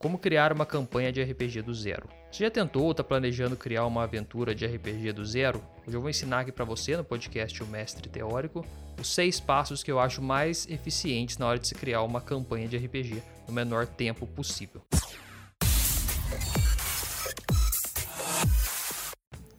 Como criar uma campanha de RPG do zero? Você já tentou ou está planejando criar uma aventura de RPG do zero? Hoje eu vou ensinar aqui para você no podcast O Mestre Teórico os seis passos que eu acho mais eficientes na hora de se criar uma campanha de RPG no menor tempo possível.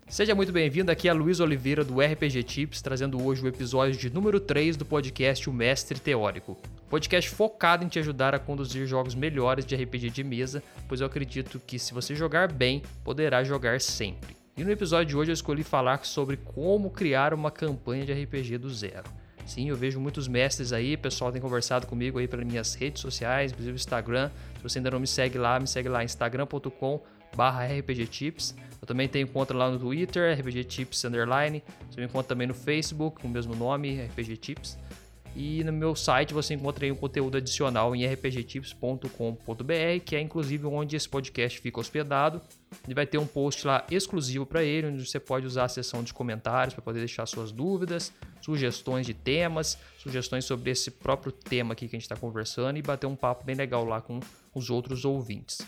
Seja muito bem-vindo, aqui é Luiz Oliveira do RPG Tips, trazendo hoje o episódio de número 3 do podcast O Mestre Teórico. Podcast focado em te ajudar a conduzir jogos melhores de RPG de mesa, pois eu acredito que se você jogar bem, poderá jogar sempre. E no episódio de hoje eu escolhi falar sobre como criar uma campanha de RPG do zero. Sim, eu vejo muitos mestres aí, pessoal tem conversado comigo aí pelas minhas redes sociais, inclusive o Instagram. Se você ainda não me segue lá, me segue lá instagram.com barra rpgtips. Eu também tenho conta lá no Twitter, rpgtips underline. Você me encontra também no Facebook com o mesmo nome, rpgtips. E no meu site você encontra um conteúdo adicional em rpgtips.com.br, que é inclusive onde esse podcast fica hospedado. E vai ter um post lá exclusivo para ele, onde você pode usar a seção de comentários para poder deixar suas dúvidas, sugestões de temas, sugestões sobre esse próprio tema aqui que a gente está conversando e bater um papo bem legal lá com os outros ouvintes.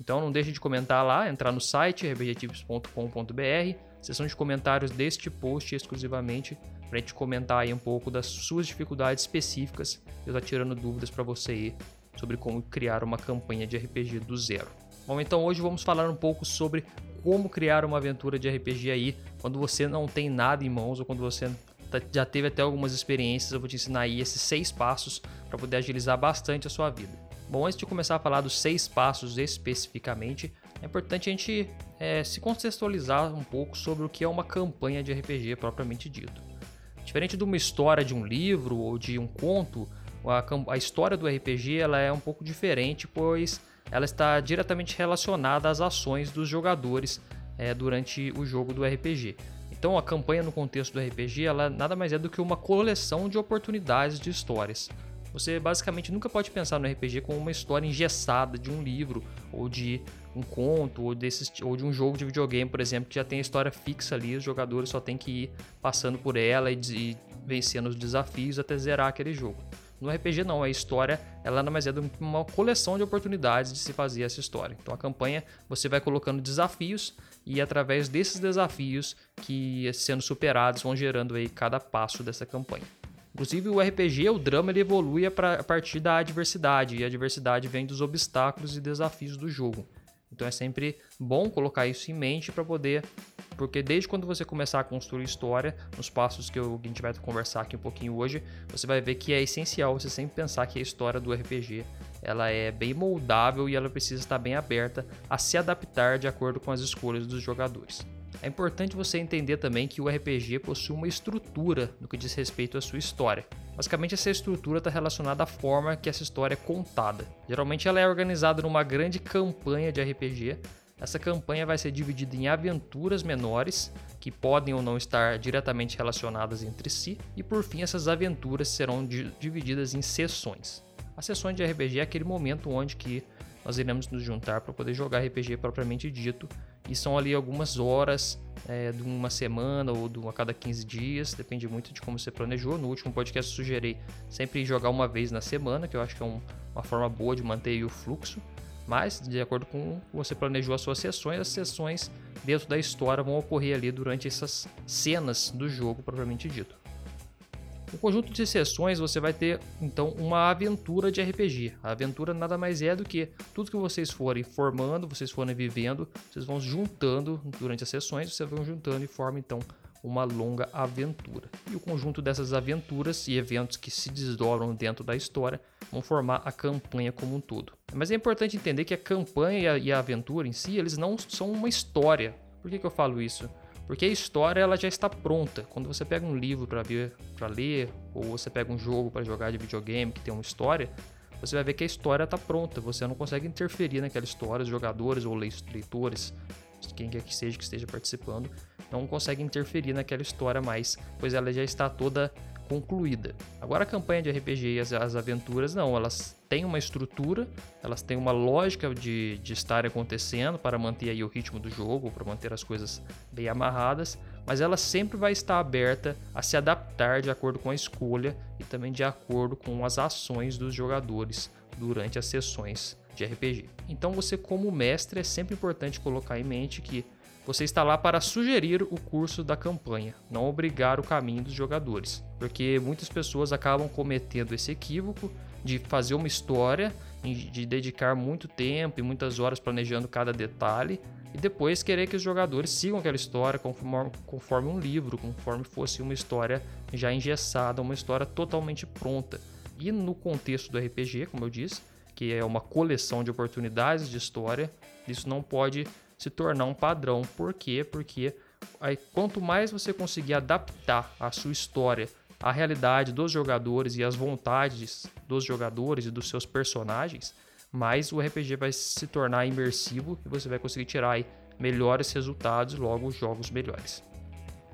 Então não deixe de comentar lá, entrar no site rpgtips.com.br, seção de comentários deste post exclusivamente para a gente comentar aí um pouco das suas dificuldades específicas e eu estar tirando dúvidas para você aí sobre como criar uma campanha de RPG do zero. Bom, então hoje vamos falar um pouco sobre como criar uma aventura de RPG aí quando você não tem nada em mãos ou quando você tá, já teve até algumas experiências. Eu vou te ensinar aí esses seis passos para poder agilizar bastante a sua vida. Bom, antes de começar a falar dos seis passos especificamente, é importante a gente é, se contextualizar um pouco sobre o que é uma campanha de RPG propriamente dito. Diferente de uma história de um livro ou de um conto, a, a história do RPG ela é um pouco diferente, pois ela está diretamente relacionada às ações dos jogadores é, durante o jogo do RPG. Então a campanha no contexto do RPG ela nada mais é do que uma coleção de oportunidades de histórias. Você basicamente nunca pode pensar no RPG como uma história engessada de um livro ou de um conto ou, desses, ou de um jogo de videogame, por exemplo, que já tem a história fixa ali, os jogadores só tem que ir passando por ela e, e vencendo os desafios até zerar aquele jogo. No RPG não, a história ela nada mais é uma coleção de oportunidades de se fazer essa história. Então a campanha você vai colocando desafios e através desses desafios que sendo superados vão gerando aí cada passo dessa campanha. Inclusive o RPG, o drama, ele evolui a partir da adversidade, e a adversidade vem dos obstáculos e desafios do jogo. Então é sempre bom colocar isso em mente para poder, porque desde quando você começar a construir história, nos passos que, que a gente vai conversar aqui um pouquinho hoje, você vai ver que é essencial você sempre pensar que a história do RPG ela é bem moldável e ela precisa estar bem aberta a se adaptar de acordo com as escolhas dos jogadores. É importante você entender também que o RPG possui uma estrutura no que diz respeito à sua história. Basicamente, essa estrutura está relacionada à forma que essa história é contada. Geralmente, ela é organizada numa grande campanha de RPG. Essa campanha vai ser dividida em aventuras menores, que podem ou não estar diretamente relacionadas entre si, e por fim, essas aventuras serão divididas em sessões. As sessões de RPG é aquele momento onde que nós iremos nos juntar para poder jogar RPG propriamente dito. E são ali algumas horas é, de uma semana ou de uma a cada 15 dias, depende muito de como você planejou. No último podcast eu sugeri sempre jogar uma vez na semana, que eu acho que é um, uma forma boa de manter o fluxo. Mas, de acordo com você planejou as suas sessões, as sessões dentro da história vão ocorrer ali durante essas cenas do jogo propriamente dito. No conjunto de sessões você vai ter então uma aventura de RPG. A aventura nada mais é do que tudo que vocês forem formando, vocês forem vivendo, vocês vão juntando durante as sessões, vocês vão juntando e forma então uma longa aventura. E o conjunto dessas aventuras e eventos que se desdobram dentro da história vão formar a campanha como um todo. Mas é importante entender que a campanha e a aventura em si, eles não são uma história. Por que, que eu falo isso? Porque a história ela já está pronta. Quando você pega um livro para ler, ou você pega um jogo para jogar de videogame que tem uma história, você vai ver que a história está pronta. Você não consegue interferir naquela história. Os jogadores ou leitores, quem quer que seja que esteja participando, não consegue interferir naquela história mais, pois ela já está toda concluída. Agora a campanha de RPG e as, as aventuras não, elas têm uma estrutura, elas têm uma lógica de, de estar acontecendo para manter aí o ritmo do jogo, para manter as coisas bem amarradas, mas ela sempre vai estar aberta a se adaptar de acordo com a escolha e também de acordo com as ações dos jogadores durante as sessões de RPG. Então você como mestre é sempre importante colocar em mente que você está lá para sugerir o curso da campanha, não obrigar o caminho dos jogadores, porque muitas pessoas acabam cometendo esse equívoco de fazer uma história, de dedicar muito tempo e muitas horas planejando cada detalhe e depois querer que os jogadores sigam aquela história conforme, conforme um livro, conforme fosse uma história já engessada, uma história totalmente pronta. E no contexto do RPG, como eu disse, que é uma coleção de oportunidades de história, isso não pode se tornar um padrão. Por quê? Porque aí, quanto mais você conseguir adaptar a sua história à realidade dos jogadores e às vontades dos jogadores e dos seus personagens, mais o RPG vai se tornar imersivo e você vai conseguir tirar aí melhores resultados e logo jogos melhores.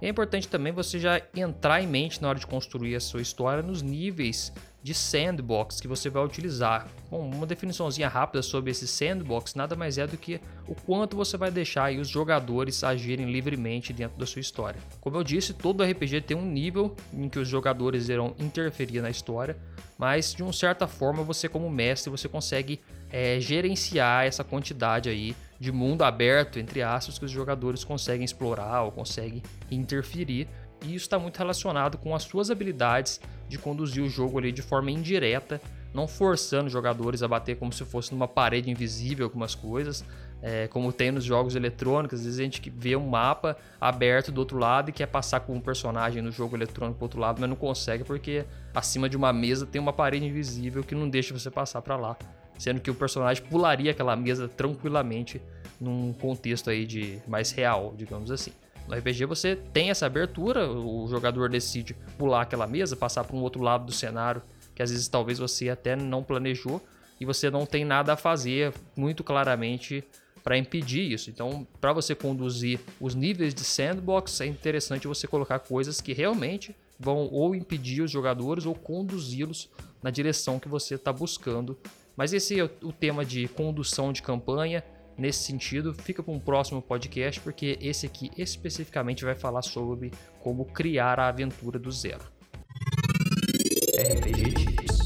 É importante também você já entrar em mente na hora de construir a sua história nos níveis de sandbox que você vai utilizar. Bom, uma definiçãozinha rápida sobre esse sandbox nada mais é do que o quanto você vai deixar os jogadores agirem livremente dentro da sua história. Como eu disse, todo RPG tem um nível em que os jogadores irão interferir na história, mas de uma certa forma você como mestre você consegue é, gerenciar essa quantidade aí de mundo aberto entre aspas que os jogadores conseguem explorar ou conseguem interferir. E isso está muito relacionado com as suas habilidades de conduzir o jogo ali de forma indireta, não forçando os jogadores a bater como se fosse numa parede invisível algumas coisas, é, como tem nos jogos eletrônicos, às vezes a gente vê um mapa aberto do outro lado e quer passar com um personagem no jogo eletrônico pro outro lado, mas não consegue porque acima de uma mesa tem uma parede invisível que não deixa você passar para lá, sendo que o personagem pularia aquela mesa tranquilamente num contexto aí de mais real, digamos assim. No RPG você tem essa abertura, o jogador decide pular aquela mesa, passar para um outro lado do cenário, que às vezes talvez você até não planejou e você não tem nada a fazer muito claramente para impedir isso. Então, para você conduzir os níveis de sandbox, é interessante você colocar coisas que realmente vão ou impedir os jogadores ou conduzi-los na direção que você está buscando. Mas esse é o tema de condução de campanha nesse sentido, fica para um próximo podcast, porque esse aqui especificamente vai falar sobre como criar a aventura do zero. RPG Tips.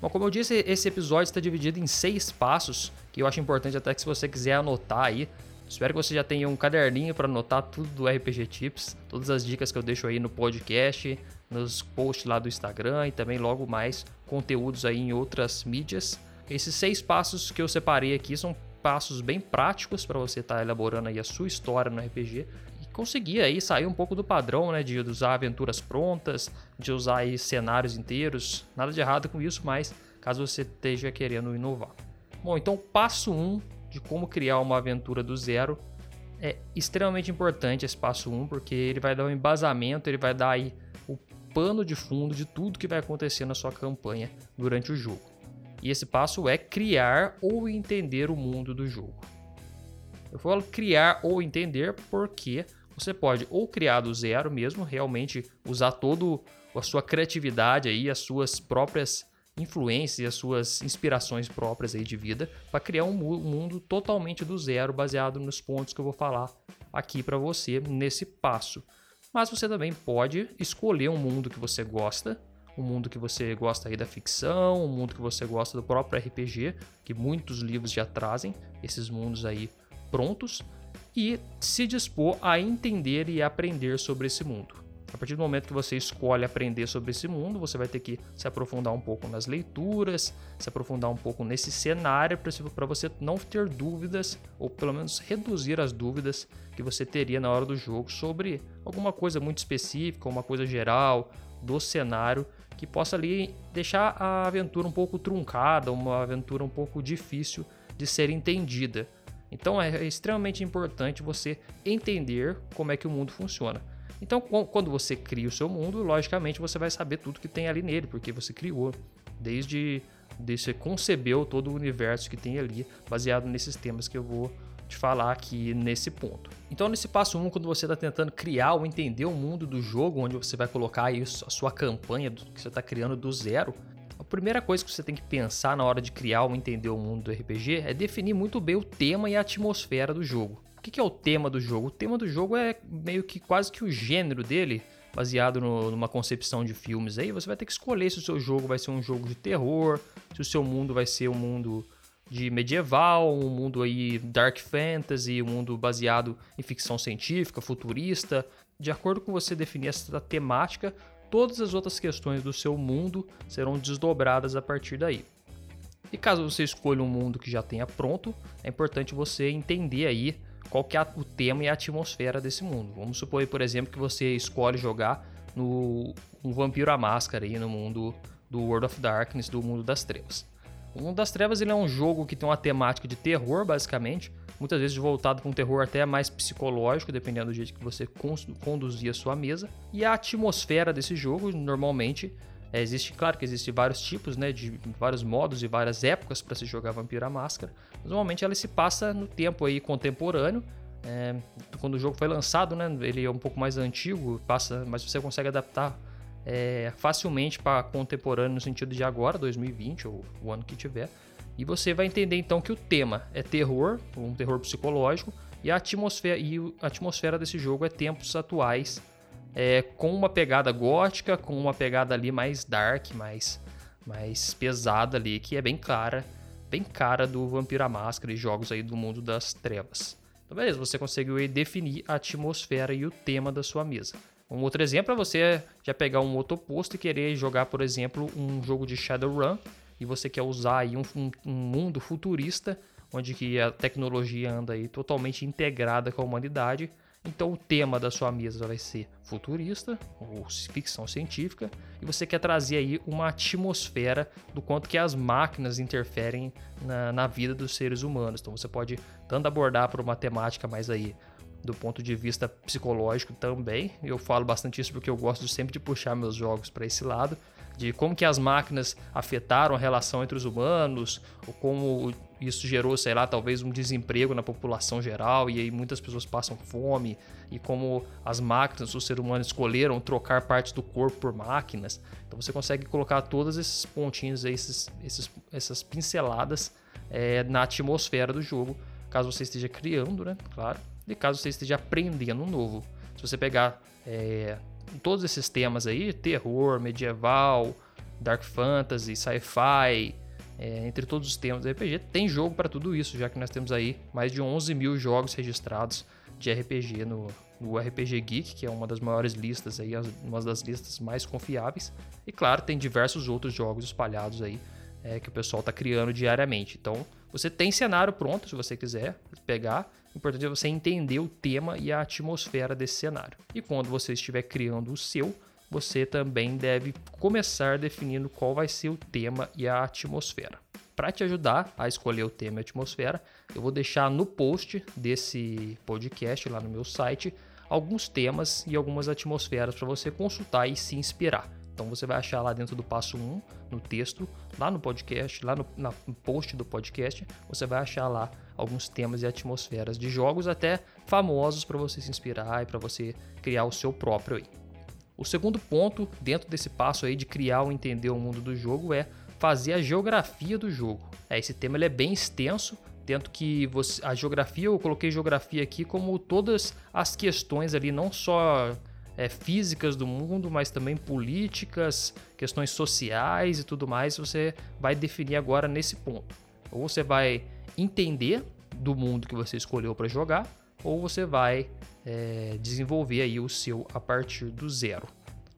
Bom, como eu disse, esse episódio está dividido em seis passos, que eu acho importante até que se você quiser anotar aí, Espero que você já tenha um caderninho para anotar tudo do RPG Tips, todas as dicas que eu deixo aí no podcast, nos posts lá do Instagram e também logo mais conteúdos aí em outras mídias. Esses seis passos que eu separei aqui são passos bem práticos para você estar tá elaborando aí a sua história no RPG e conseguir aí sair um pouco do padrão, né, de usar aventuras prontas, de usar aí cenários inteiros. Nada de errado com isso, mas caso você esteja querendo inovar. Bom, então passo 1 um de como criar uma aventura do zero é extremamente importante esse passo 1, um, porque ele vai dar um embasamento, ele vai dar aí pano de fundo de tudo que vai acontecer na sua campanha durante o jogo. E esse passo é criar ou entender o mundo do jogo. Eu falo criar ou entender porque você pode ou criar do zero mesmo, realmente usar toda a sua criatividade aí, as suas próprias influências as suas inspirações próprias aí de vida para criar um mundo totalmente do zero, baseado nos pontos que eu vou falar aqui para você nesse passo. Mas você também pode escolher um mundo que você gosta, um mundo que você gosta aí da ficção, um mundo que você gosta do próprio RPG, que muitos livros já trazem esses mundos aí prontos, e se dispor a entender e aprender sobre esse mundo. A partir do momento que você escolhe aprender sobre esse mundo, você vai ter que se aprofundar um pouco nas leituras, se aprofundar um pouco nesse cenário para você não ter dúvidas, ou pelo menos reduzir as dúvidas que você teria na hora do jogo sobre alguma coisa muito específica, uma coisa geral do cenário que possa ali deixar a aventura um pouco truncada, uma aventura um pouco difícil de ser entendida. Então é extremamente importante você entender como é que o mundo funciona. Então, quando você cria o seu mundo, logicamente você vai saber tudo que tem ali nele, porque você criou. Desde, desde você concebeu todo o universo que tem ali, baseado nesses temas que eu vou te falar aqui nesse ponto. Então, nesse passo 1, um, quando você está tentando criar ou entender o mundo do jogo, onde você vai colocar a sua campanha que você está criando do zero, a primeira coisa que você tem que pensar na hora de criar ou entender o mundo do RPG é definir muito bem o tema e a atmosfera do jogo. O que é o tema do jogo? O tema do jogo é meio que quase que o gênero dele, baseado no, numa concepção de filmes aí, você vai ter que escolher se o seu jogo vai ser um jogo de terror, se o seu mundo vai ser um mundo de medieval, um mundo aí dark fantasy, um mundo baseado em ficção científica, futurista. De acordo com você definir essa temática, todas as outras questões do seu mundo serão desdobradas a partir daí. E caso você escolha um mundo que já tenha pronto, é importante você entender aí qual que é o tema e a atmosfera desse mundo. Vamos supor, por exemplo, que você escolhe jogar no um Vampiro à Máscara aí no mundo do World of Darkness, do mundo das trevas. O Mundo das Trevas ele é um jogo que tem uma temática de terror, basicamente, muitas vezes voltado para um terror até mais psicológico, dependendo do jeito que você conduzir a sua mesa. E a atmosfera desse jogo, normalmente, é, existe, claro que existem vários tipos, né, de vários modos e várias épocas para se jogar Vampiro à Máscara. Normalmente ela se passa no tempo aí contemporâneo. É, quando o jogo foi lançado, né, ele é um pouco mais antigo, passa, mas você consegue adaptar é, facilmente para contemporâneo no sentido de agora, 2020 ou o ano que tiver. E você vai entender então que o tema é terror, um terror psicológico, e a atmosfera, e a atmosfera desse jogo é tempos atuais, é, com uma pegada gótica, com uma pegada ali mais dark, mais, mais pesada ali, que é bem clara, bem cara do Vampiro à Máscara e jogos aí do mundo das trevas. Então beleza, você conseguiu definir a atmosfera e o tema da sua mesa. Um outro exemplo é você já pegar um outro oposto e querer jogar, por exemplo, um jogo de Shadowrun e você quer usar aí um, um, um mundo futurista onde que a tecnologia anda aí totalmente integrada com a humanidade. Então o tema da sua mesa vai ser futurista ou ficção científica e você quer trazer aí uma atmosfera do quanto que as máquinas interferem na, na vida dos seres humanos. Então você pode tanto abordar por uma temática mais aí do ponto de vista psicológico também. Eu falo bastante isso porque eu gosto sempre de puxar meus jogos para esse lado, de como que as máquinas afetaram a relação entre os humanos, ou como isso gerou, sei lá, talvez um desemprego na população geral e aí muitas pessoas passam fome e como as máquinas, os seres humanos escolheram trocar partes do corpo por máquinas. Então você consegue colocar todos esses pontinhos, esses, esses, essas pinceladas é, na atmosfera do jogo, caso você esteja criando, né? Claro de caso você esteja aprendendo um novo. Se você pegar é, todos esses temas aí, terror, medieval, dark fantasy, sci-fi, é, entre todos os temas do RPG, tem jogo para tudo isso, já que nós temos aí mais de 11 mil jogos registrados de RPG no, no RPG Geek, que é uma das maiores listas aí, uma das listas mais confiáveis. E claro, tem diversos outros jogos espalhados aí é, que o pessoal está criando diariamente. Então, você tem cenário pronto, se você quiser pegar. O importante é você entender o tema e a atmosfera desse cenário. E quando você estiver criando o seu, você também deve começar definindo qual vai ser o tema e a atmosfera. Para te ajudar a escolher o tema e a atmosfera, eu vou deixar no post desse podcast lá no meu site alguns temas e algumas atmosferas para você consultar e se inspirar. Então você vai achar lá dentro do passo 1, no texto, lá no podcast, lá no, no post do podcast, você vai achar lá alguns temas e atmosferas de jogos até famosos para você se inspirar e para você criar o seu próprio aí. O segundo ponto dentro desse passo aí de criar ou entender o mundo do jogo é fazer a geografia do jogo. É, esse tema ele é bem extenso, tanto que você, a geografia, eu coloquei geografia aqui como todas as questões ali, não só é, físicas do mundo, mas também políticas, questões sociais e tudo mais, você vai definir agora nesse ponto. Ou você vai entender do mundo que você escolheu para jogar, ou você vai é, desenvolver aí o seu a partir do zero.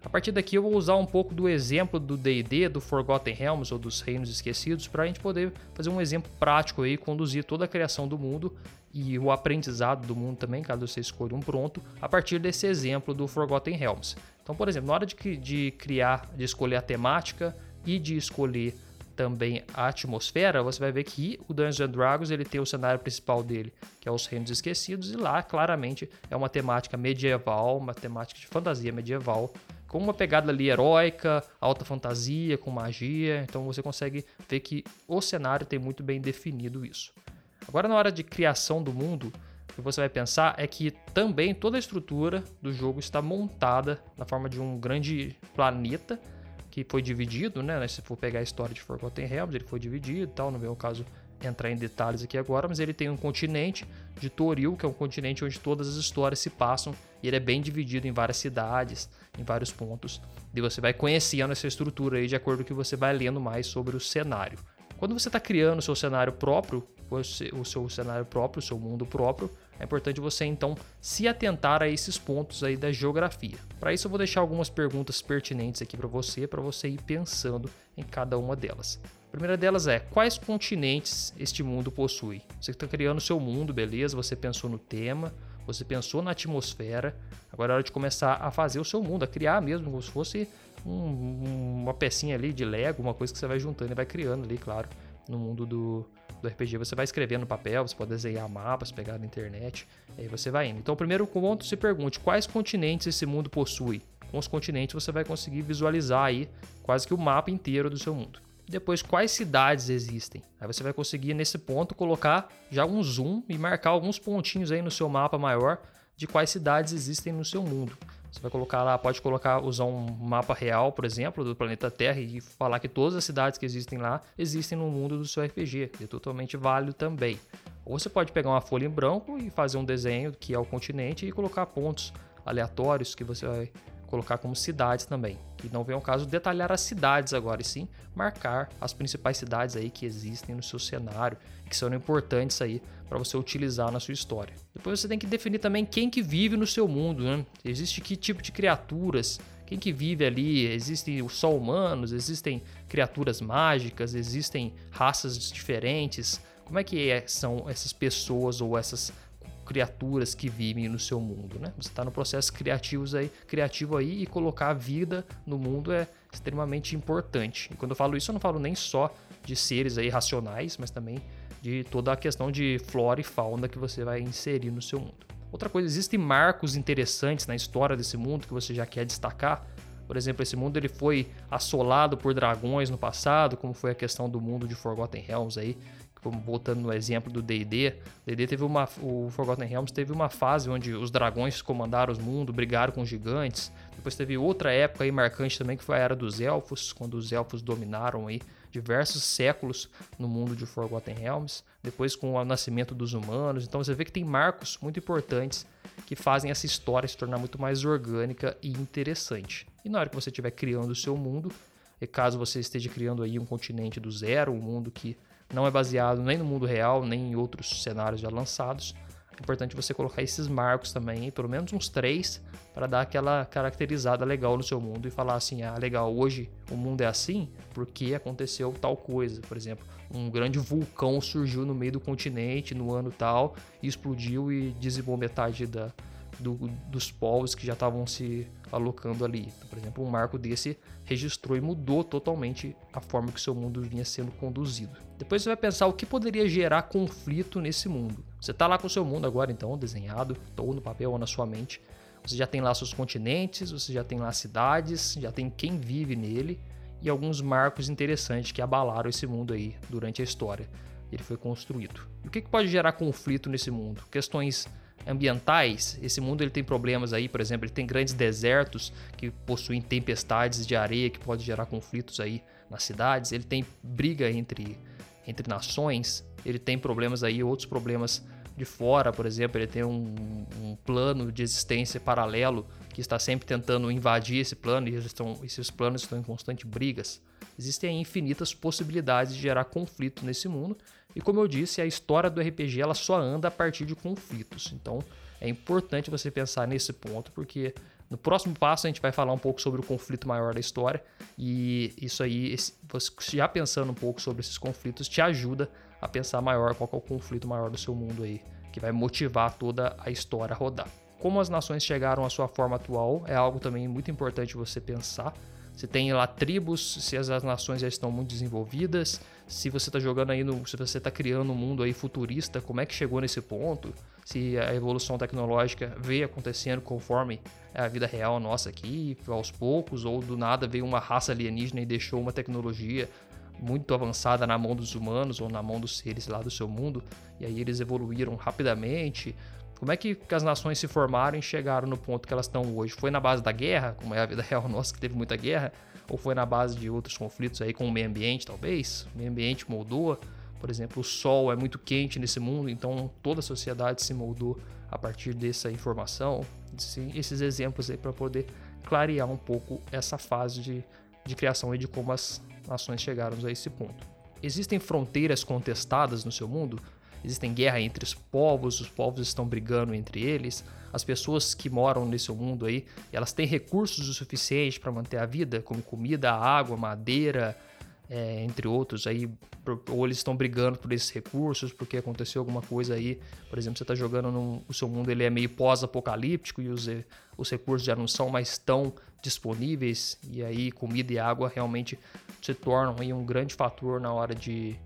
A partir daqui eu vou usar um pouco do exemplo do D&D, do Forgotten Realms ou dos Reinos Esquecidos, para a gente poder fazer um exemplo prático aí, conduzir toda a criação do mundo e o aprendizado do mundo também, caso você escolha um pronto, a partir desse exemplo do Forgotten Realms. Então, por exemplo, na hora de, de criar, de escolher a temática e de escolher também a atmosfera, você vai ver que o Dungeons Dragons ele tem o cenário principal dele, que é os Reinos Esquecidos, e lá claramente é uma temática medieval, uma temática de fantasia medieval, com uma pegada ali heróica, alta fantasia, com magia. Então você consegue ver que o cenário tem muito bem definido isso. Agora, na hora de criação do mundo, o que você vai pensar é que também toda a estrutura do jogo está montada na forma de um grande planeta que foi dividido, né? Se for pegar a história de Forgotten Realms, ele foi dividido e tal. No meu caso, entrar em detalhes aqui agora, mas ele tem um continente de Toril, que é um continente onde todas as histórias se passam, e ele é bem dividido em várias cidades, em vários pontos. E você vai conhecendo essa estrutura aí de acordo com que você vai lendo mais sobre o cenário. Quando você está criando o seu cenário próprio, o seu cenário próprio, o seu mundo próprio, é importante você então se atentar a esses pontos aí da geografia. Para isso eu vou deixar algumas perguntas pertinentes aqui para você, para você ir pensando em cada uma delas. A primeira delas é: quais continentes este mundo possui? Você está criando o seu mundo, beleza? Você pensou no tema, você pensou na atmosfera. Agora é hora de começar a fazer o seu mundo, a criar mesmo, como se fosse um, uma pecinha ali de Lego, uma coisa que você vai juntando e vai criando ali, claro, no mundo do, do RPG. Você vai escrevendo no papel, você pode desenhar mapas, pegar na internet, aí você vai indo. Então, primeiro ponto, se pergunte quais continentes esse mundo possui. Com os continentes você vai conseguir visualizar aí quase que o mapa inteiro do seu mundo. Depois, quais cidades existem? Aí você vai conseguir nesse ponto colocar já um zoom e marcar alguns pontinhos aí no seu mapa maior de quais cidades existem no seu mundo. Você vai colocar lá, pode colocar, usar um mapa real, por exemplo, do planeta Terra e falar que todas as cidades que existem lá existem no mundo do seu RPG. É totalmente válido também. Ou você pode pegar uma folha em branco e fazer um desenho que é o continente e colocar pontos aleatórios que você vai colocar como cidades também. Que não vem ao caso detalhar as cidades agora, e sim marcar as principais cidades aí que existem no seu cenário, que são importantes aí para você utilizar na sua história. Depois você tem que definir também quem que vive no seu mundo, né? Existe que tipo de criaturas, quem que vive ali, existem só humanos, existem criaturas mágicas, existem raças diferentes. Como é que é, são essas pessoas ou essas criaturas que vivem no seu mundo, né? Você está no processo criativo aí, criativo aí e colocar a vida no mundo é extremamente importante. E quando eu falo isso, eu não falo nem só de seres aí racionais, mas também de toda a questão de flora e fauna que você vai inserir no seu mundo. Outra coisa, existem marcos interessantes na história desse mundo que você já quer destacar. Por exemplo, esse mundo ele foi assolado por dragões no passado, como foi a questão do mundo de Forgotten Realms aí, como voltando no exemplo do D&D, D&D teve uma, o Forgotten Realms teve uma fase onde os dragões comandaram os mundos, brigaram com os gigantes. Depois teve outra época aí marcante também que foi a era dos elfos, quando os elfos dominaram aí diversos séculos no mundo de Forgotten Realms. Depois com o nascimento dos humanos. Então você vê que tem marcos muito importantes que fazem essa história se tornar muito mais orgânica e interessante. E na hora que você estiver criando o seu mundo, e caso você esteja criando aí um continente do zero, um mundo que não é baseado nem no mundo real, nem em outros cenários já lançados. É importante você colocar esses marcos também, pelo menos uns três, para dar aquela caracterizada legal no seu mundo e falar assim: ah, legal, hoje o mundo é assim porque aconteceu tal coisa. Por exemplo, um grande vulcão surgiu no meio do continente no ano tal e explodiu e dizimou metade da, do, dos povos que já estavam se alocando ali. Então, por exemplo, um marco desse registrou e mudou totalmente a forma que seu mundo vinha sendo conduzido. Depois você vai pensar o que poderia gerar conflito nesse mundo. Você está lá com o seu mundo agora, então, desenhado, ou no papel ou na sua mente. Você já tem lá seus continentes, você já tem lá cidades, já tem quem vive nele e alguns marcos interessantes que abalaram esse mundo aí durante a história. Ele foi construído. E o que pode gerar conflito nesse mundo? Questões ambientais, esse mundo ele tem problemas aí, por exemplo, ele tem grandes desertos que possuem tempestades de areia que pode gerar conflitos aí nas cidades, ele tem briga entre, entre nações, ele tem problemas aí, outros problemas de fora, por exemplo, ele tem um, um plano de existência paralelo que está sempre tentando invadir esse plano e estão, esses planos estão em constante brigas. Existem infinitas possibilidades de gerar conflito nesse mundo e como eu disse, a história do RPG ela só anda a partir de conflitos. Então é importante você pensar nesse ponto, porque no próximo passo a gente vai falar um pouco sobre o conflito maior da história. E isso aí, você já pensando um pouco sobre esses conflitos, te ajuda a pensar maior qual é o conflito maior do seu mundo aí, que vai motivar toda a história a rodar. Como as nações chegaram à sua forma atual é algo também muito importante você pensar. Você tem lá tribos, se as nações já estão muito desenvolvidas, se você está jogando aí no, se você está criando um mundo aí futurista, como é que chegou nesse ponto? Se a evolução tecnológica veio acontecendo conforme a vida real nossa aqui, aos poucos, ou do nada veio uma raça alienígena e deixou uma tecnologia muito avançada na mão dos humanos ou na mão dos seres lá do seu mundo, e aí eles evoluíram rapidamente, como é que, as nações se formaram e chegaram no ponto que elas estão hoje? Foi na base da guerra, como é a vida real nossa, que teve muita guerra? Ou foi na base de outros conflitos aí com o meio ambiente, talvez? O meio ambiente moldou Por exemplo, o sol é muito quente nesse mundo, então toda a sociedade se moldou a partir dessa informação. Esses exemplos aí para poder clarear um pouco essa fase de, de criação e de como as nações chegaram a esse ponto. Existem fronteiras contestadas no seu mundo? Existem guerra entre os povos, os povos estão brigando entre eles. As pessoas que moram nesse mundo aí, elas têm recursos o suficiente para manter a vida, como comida, água, madeira, é, entre outros, aí, ou eles estão brigando por esses recursos, porque aconteceu alguma coisa aí, por exemplo, você está jogando no o seu mundo, ele é meio pós-apocalíptico e os, os recursos já não são mais tão disponíveis, e aí comida e água realmente se tornam aí um grande fator na hora de,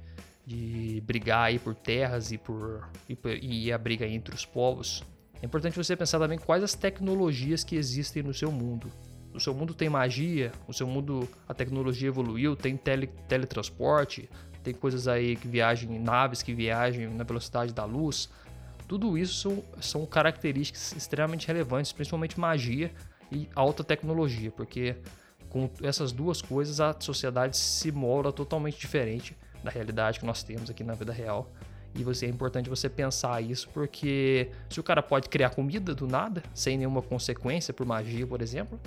de brigar aí por terras e por e, e a briga entre os povos. É importante você pensar também quais as tecnologias que existem no seu mundo o seu mundo tem magia, o seu mundo, a tecnologia evoluiu, tem tele, teletransporte, tem coisas aí que viajam, naves que viajam na velocidade da luz. Tudo isso são, são características extremamente relevantes, principalmente magia e alta tecnologia, porque com essas duas coisas a sociedade se molda totalmente diferente da realidade que nós temos aqui na vida real. E você, é importante você pensar isso, porque se o cara pode criar comida do nada, sem nenhuma consequência por magia, por exemplo,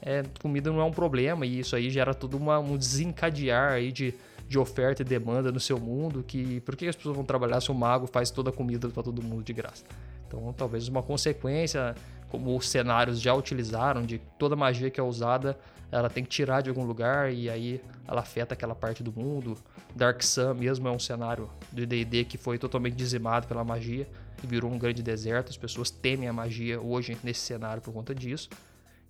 é, comida não é um problema e isso aí gera todo uma, um desencadear aí de, de oferta e demanda no seu mundo que por que as pessoas vão trabalhar se o mago faz toda a comida para todo mundo de graça? Então talvez uma consequência, como os cenários já utilizaram, de toda magia que é usada, ela tem que tirar de algum lugar e aí ela afeta aquela parte do mundo. Dark Sun mesmo é um cenário de D&D que foi totalmente dizimado pela magia e virou um grande deserto. As pessoas temem a magia hoje nesse cenário por conta disso.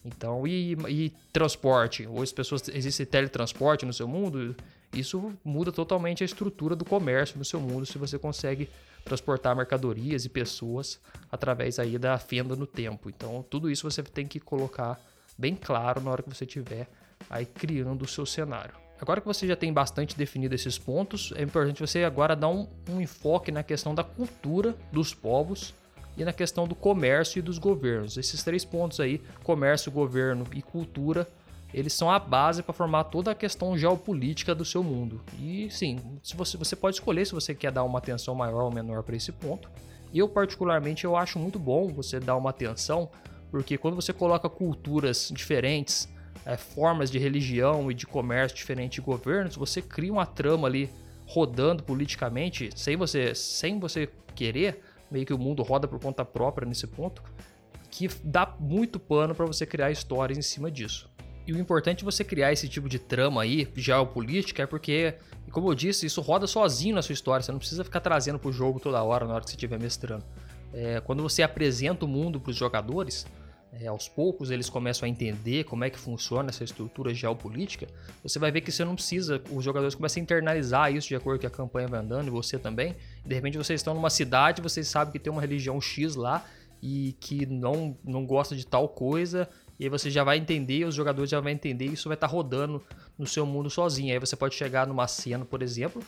Então, e, e transporte? Hoje as pessoas existe teletransporte no seu mundo, isso muda totalmente a estrutura do comércio no seu mundo se você consegue transportar mercadorias e pessoas através aí da fenda no tempo. Então, tudo isso você tem que colocar bem claro na hora que você estiver aí criando o seu cenário. Agora que você já tem bastante definido esses pontos, é importante você agora dar um, um enfoque na questão da cultura dos povos e na questão do comércio e dos governos. Esses três pontos aí, comércio, governo e cultura, eles são a base para formar toda a questão geopolítica do seu mundo. E sim, se você, você pode escolher se você quer dar uma atenção maior ou menor para esse ponto. Eu particularmente eu acho muito bom você dar uma atenção, porque quando você coloca culturas diferentes, é, formas de religião e de comércio diferentes de governos, você cria uma trama ali rodando politicamente sem você sem você querer meio que o mundo roda por conta própria nesse ponto, que dá muito pano para você criar histórias em cima disso. E o importante de você criar esse tipo de trama aí, geopolítica, é porque, como eu disse, isso roda sozinho na sua história. Você não precisa ficar trazendo pro jogo toda hora na hora que você estiver mestrando. É, quando você apresenta o mundo para os jogadores, é, aos poucos eles começam a entender como é que funciona essa estrutura geopolítica, você vai ver que você não precisa, os jogadores começam a internalizar isso de acordo com a campanha vai andando, e você também. De repente vocês estão numa cidade, vocês sabem que tem uma religião X lá e que não, não gosta de tal coisa, e aí você já vai entender, os jogadores já vão entender, e isso vai estar tá rodando no seu mundo sozinho. Aí você pode chegar numa cena, por exemplo,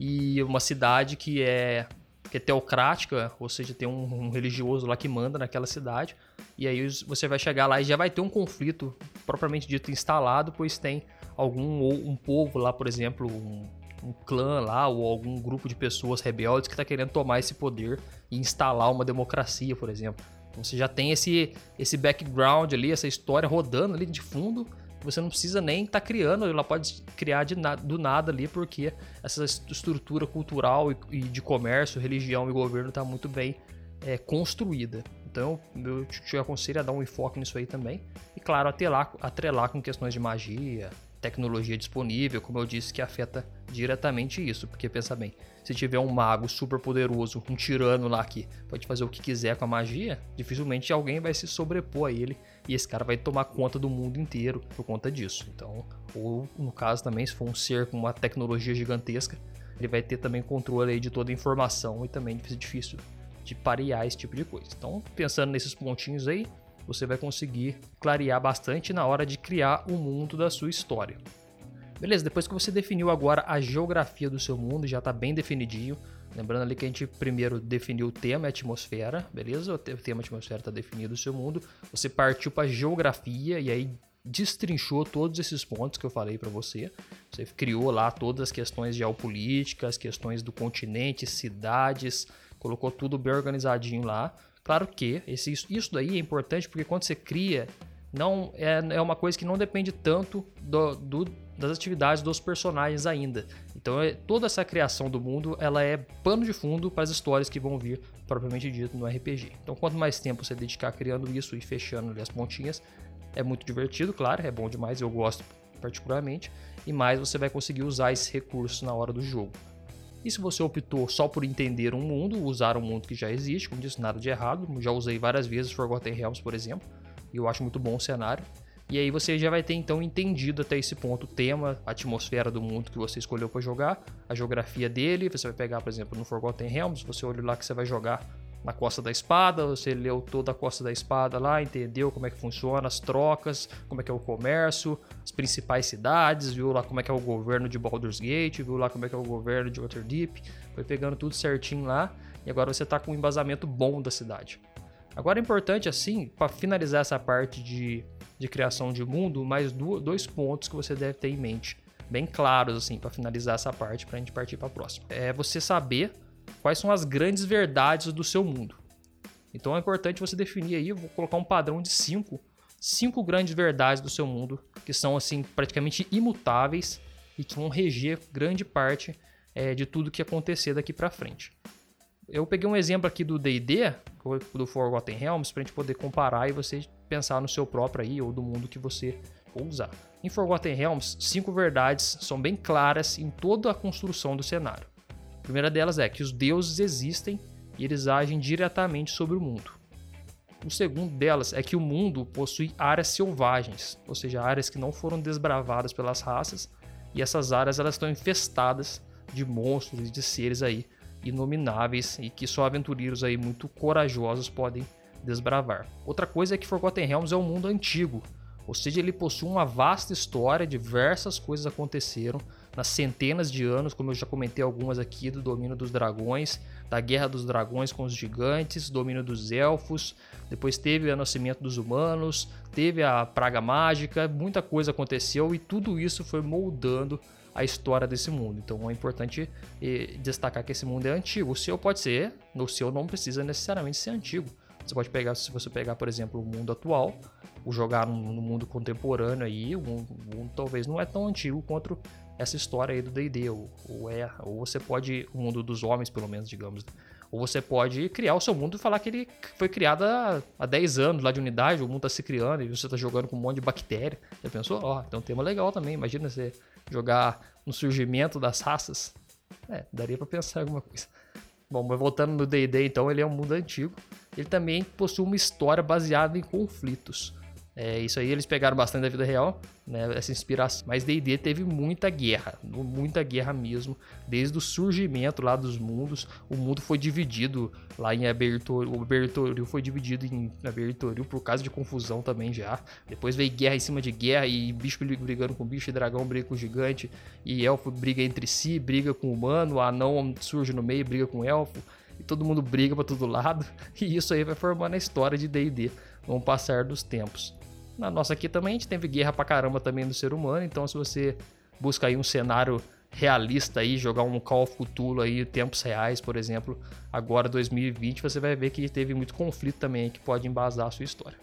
e uma cidade que é que é teocrática, ou seja, tem um, um, religioso lá que manda naquela cidade, e aí você vai chegar lá e já vai ter um conflito propriamente dito instalado, pois tem algum ou um povo lá, por exemplo, um, um clã lá ou algum grupo de pessoas rebeldes que está querendo tomar esse poder e instalar uma democracia, por exemplo. Então você já tem esse, esse background ali, essa história rodando ali de fundo você não precisa nem estar tá criando, ela pode criar de na, do nada ali, porque essa estrutura cultural e, e de comércio, religião e governo está muito bem é, construída. Então eu te aconselho a dar um enfoque nisso aí também. E claro, atrelar, atrelar com questões de magia, tecnologia disponível, como eu disse, que afeta diretamente isso. Porque pensa bem, se tiver um mago super poderoso, um tirano lá que pode fazer o que quiser com a magia, dificilmente alguém vai se sobrepor a ele e esse cara vai tomar conta do mundo inteiro por conta disso. Então, ou no caso também, se for um ser com uma tecnologia gigantesca, ele vai ter também controle aí de toda a informação e também é difícil de parear esse tipo de coisa. Então, pensando nesses pontinhos aí, você vai conseguir clarear bastante na hora de criar o mundo da sua história. Beleza, depois que você definiu agora a geografia do seu mundo, já está bem definidinho. Lembrando ali que a gente primeiro definiu o tema atmosfera, beleza? O tema atmosfera está definido o seu mundo. Você partiu para geografia e aí destrinchou todos esses pontos que eu falei para você. Você criou lá todas as questões geopolíticas, questões do continente, cidades, colocou tudo bem organizadinho lá. Claro que esse, isso daí é importante porque quando você cria, não é, é uma coisa que não depende tanto do, do, das atividades dos personagens ainda. Então é, toda essa criação do mundo ela é pano de fundo para as histórias que vão vir propriamente dito no RPG. Então quanto mais tempo você dedicar criando isso e fechando as pontinhas, é muito divertido, claro, é bom demais, eu gosto particularmente, e mais você vai conseguir usar esse recurso na hora do jogo. E se você optou só por entender um mundo, usar um mundo que já existe, como disse, nada de errado, já usei várias vezes Forgotten Realms, por exemplo, e eu acho muito bom o cenário. E aí você já vai ter então entendido até esse ponto o tema, a atmosfera do mundo que você escolheu para jogar, a geografia dele. Você vai pegar, por exemplo, no Forgotten Realms, você olha lá que você vai jogar na Costa da Espada, você leu toda a Costa da Espada lá, entendeu como é que funciona as trocas, como é que é o comércio, as principais cidades, viu lá como é que é o governo de Baldur's Gate, viu lá como é que é o governo de Waterdeep, foi pegando tudo certinho lá e agora você está com um embasamento bom da cidade. Agora é importante assim, para finalizar essa parte de, de criação de mundo, mais dois pontos que você deve ter em mente, bem claros assim, para finalizar essa parte, para a gente partir para a próxima. É você saber quais são as grandes verdades do seu mundo. Então é importante você definir aí, vou colocar um padrão de cinco, cinco grandes verdades do seu mundo, que são assim praticamente imutáveis e que vão reger grande parte é, de tudo que acontecer daqui para frente. Eu peguei um exemplo aqui do D&D, do Forgotten Realms, para a gente poder comparar e você pensar no seu próprio aí ou do mundo que você for usar. Em Forgotten Realms, cinco verdades são bem claras em toda a construção do cenário. A primeira delas é que os deuses existem e eles agem diretamente sobre o mundo. O segundo delas é que o mundo possui áreas selvagens, ou seja, áreas que não foram desbravadas pelas raças, e essas áreas elas estão infestadas de monstros e de seres aí inomináveis e que só aventureiros aí muito corajosos podem desbravar. Outra coisa é que Forgotten Realms é um mundo antigo, ou seja, ele possui uma vasta história, diversas coisas aconteceram, nas centenas de anos, como eu já comentei algumas aqui, do domínio dos dragões, da guerra dos dragões com os gigantes, domínio dos elfos, depois teve o nascimento dos humanos, teve a praga mágica, muita coisa aconteceu e tudo isso foi moldando a história desse mundo. Então é importante eh, destacar que esse mundo é antigo. O seu pode ser, no seu não precisa necessariamente ser antigo. Você pode pegar, se você pegar, por exemplo, o mundo atual, o jogar no, no mundo contemporâneo aí, o mundo, o mundo, talvez não é tão antigo quanto essa história aí do D&D, ou, ou, é, ou você pode, o mundo dos homens pelo menos, digamos, ou você pode criar o seu mundo e falar que ele foi criado há, há 10 anos lá de unidade, o mundo está se criando e você está jogando com um monte de bactéria. Já pensou? Ó, oh, tem um tema legal também, imagina você jogar no surgimento das raças. É, daria para pensar alguma coisa. Bom, mas voltando no D&D, então, ele é um mundo antigo. Ele também possui uma história baseada em conflitos. É, isso aí eles pegaram bastante da vida real, né, essa inspiração. Mas D&D teve muita guerra, muita guerra mesmo, desde o surgimento lá dos mundos. O mundo foi dividido lá em Abertório, o Abertório foi dividido em Abertório por causa de confusão também já. Depois veio guerra em cima de guerra e bicho brigando com bicho, e dragão briga com gigante, e elfo briga entre si, briga com humano, anão surge no meio, briga com elfo, e todo mundo briga para todo lado. E isso aí vai formando a história de D&D com o passar dos tempos. Na nossa aqui também a gente teve guerra pra caramba também do ser humano, então se você busca aí um cenário realista aí, jogar um Call of Cthulhu aí, tempos reais, por exemplo, agora 2020, você vai ver que teve muito conflito também que pode embasar a sua história.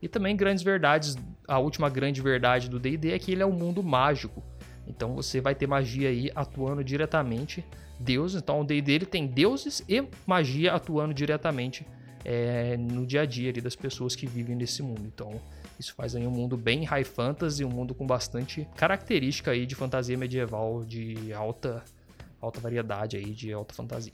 E também grandes verdades, a última grande verdade do D&D é que ele é um mundo mágico. Então você vai ter magia aí atuando diretamente, deuses, então o D&D tem deuses e magia atuando diretamente é, no dia a dia ali das pessoas que vivem nesse mundo. Então isso faz aí um mundo bem high fantasy, um mundo com bastante característica aí de fantasia medieval de alta, alta variedade aí, de alta fantasia.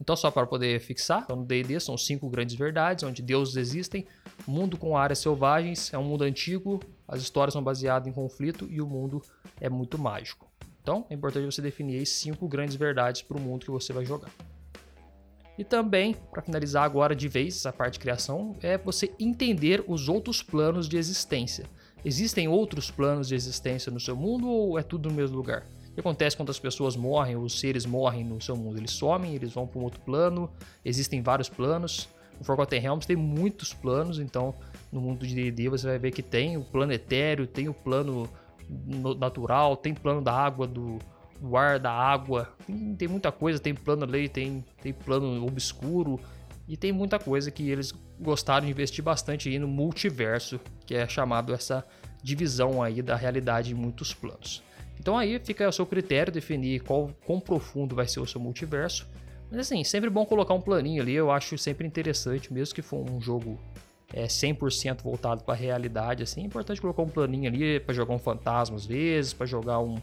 Então, só para poder fixar, então no D&D são cinco grandes verdades, onde deuses existem, mundo com áreas selvagens, é um mundo antigo, as histórias são baseadas em conflito e o mundo é muito mágico. Então, é importante você definir cinco grandes verdades para o mundo que você vai jogar. E também, para finalizar agora de vez essa parte de criação, é você entender os outros planos de existência. Existem outros planos de existência no seu mundo ou é tudo no mesmo lugar? O que acontece quando as pessoas morrem, os seres morrem no seu mundo? Eles somem, eles vão para um outro plano, existem vários planos. O Forgotten Realms tem muitos planos, então no mundo de D&D você vai ver que tem o plano etéreo, tem o plano natural, tem plano da água, do, do ar, da água, tem, tem, muita coisa, tem plano lei, tem, tem plano obscuro e tem muita coisa que eles gostaram de investir bastante aí no multiverso, que é chamado essa divisão aí da realidade em muitos planos. Então aí fica ao seu critério definir qual quão profundo vai ser o seu multiverso. Mas assim, sempre bom colocar um planinho ali, eu acho sempre interessante, mesmo que for um jogo é, 100% voltado para a realidade, assim, é importante colocar um planinho ali para jogar um fantasma às vezes, para jogar um,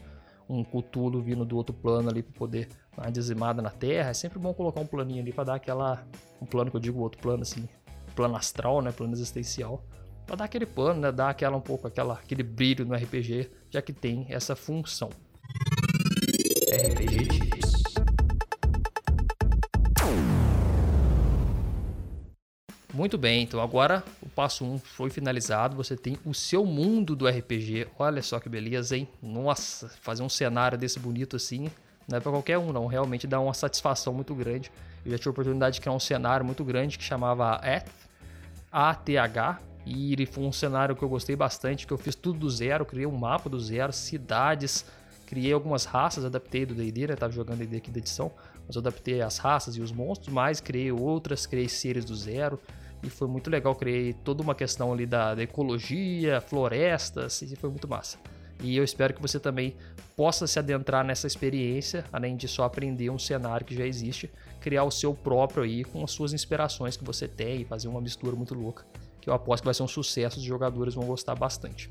um Cthulhu vindo do outro plano ali para poder dar uma dizimada na Terra. É sempre bom colocar um planinho ali para dar aquela. Um plano que eu digo outro plano, assim, plano astral, né? Plano existencial. Para dar aquele plano, né? Dar aquela um pouco aquela, aquele brilho no RPG, já que tem essa função. RPG Muito bem, então agora o passo 1 um foi finalizado, você tem o seu mundo do RPG. Olha só que beleza, hein? Nossa, fazer um cenário desse bonito assim não é para qualquer um, não. Realmente dá uma satisfação muito grande. Eu já tive a oportunidade de criar um cenário muito grande que chamava ATH, ATH, e ele foi um cenário que eu gostei bastante, que eu fiz tudo do zero, criei um mapa do zero, cidades, criei algumas raças, adaptei do D&D, né? Tava jogando D&D aqui da edição, mas eu adaptei as raças e os monstros, mas criei outras, criei seres do zero, e foi muito legal. Criei toda uma questão ali da, da ecologia, florestas, e foi muito massa. E eu espero que você também possa se adentrar nessa experiência, além de só aprender um cenário que já existe, criar o seu próprio aí com as suas inspirações que você tem e fazer uma mistura muito louca, que eu aposto que vai ser um sucesso, os jogadores vão gostar bastante.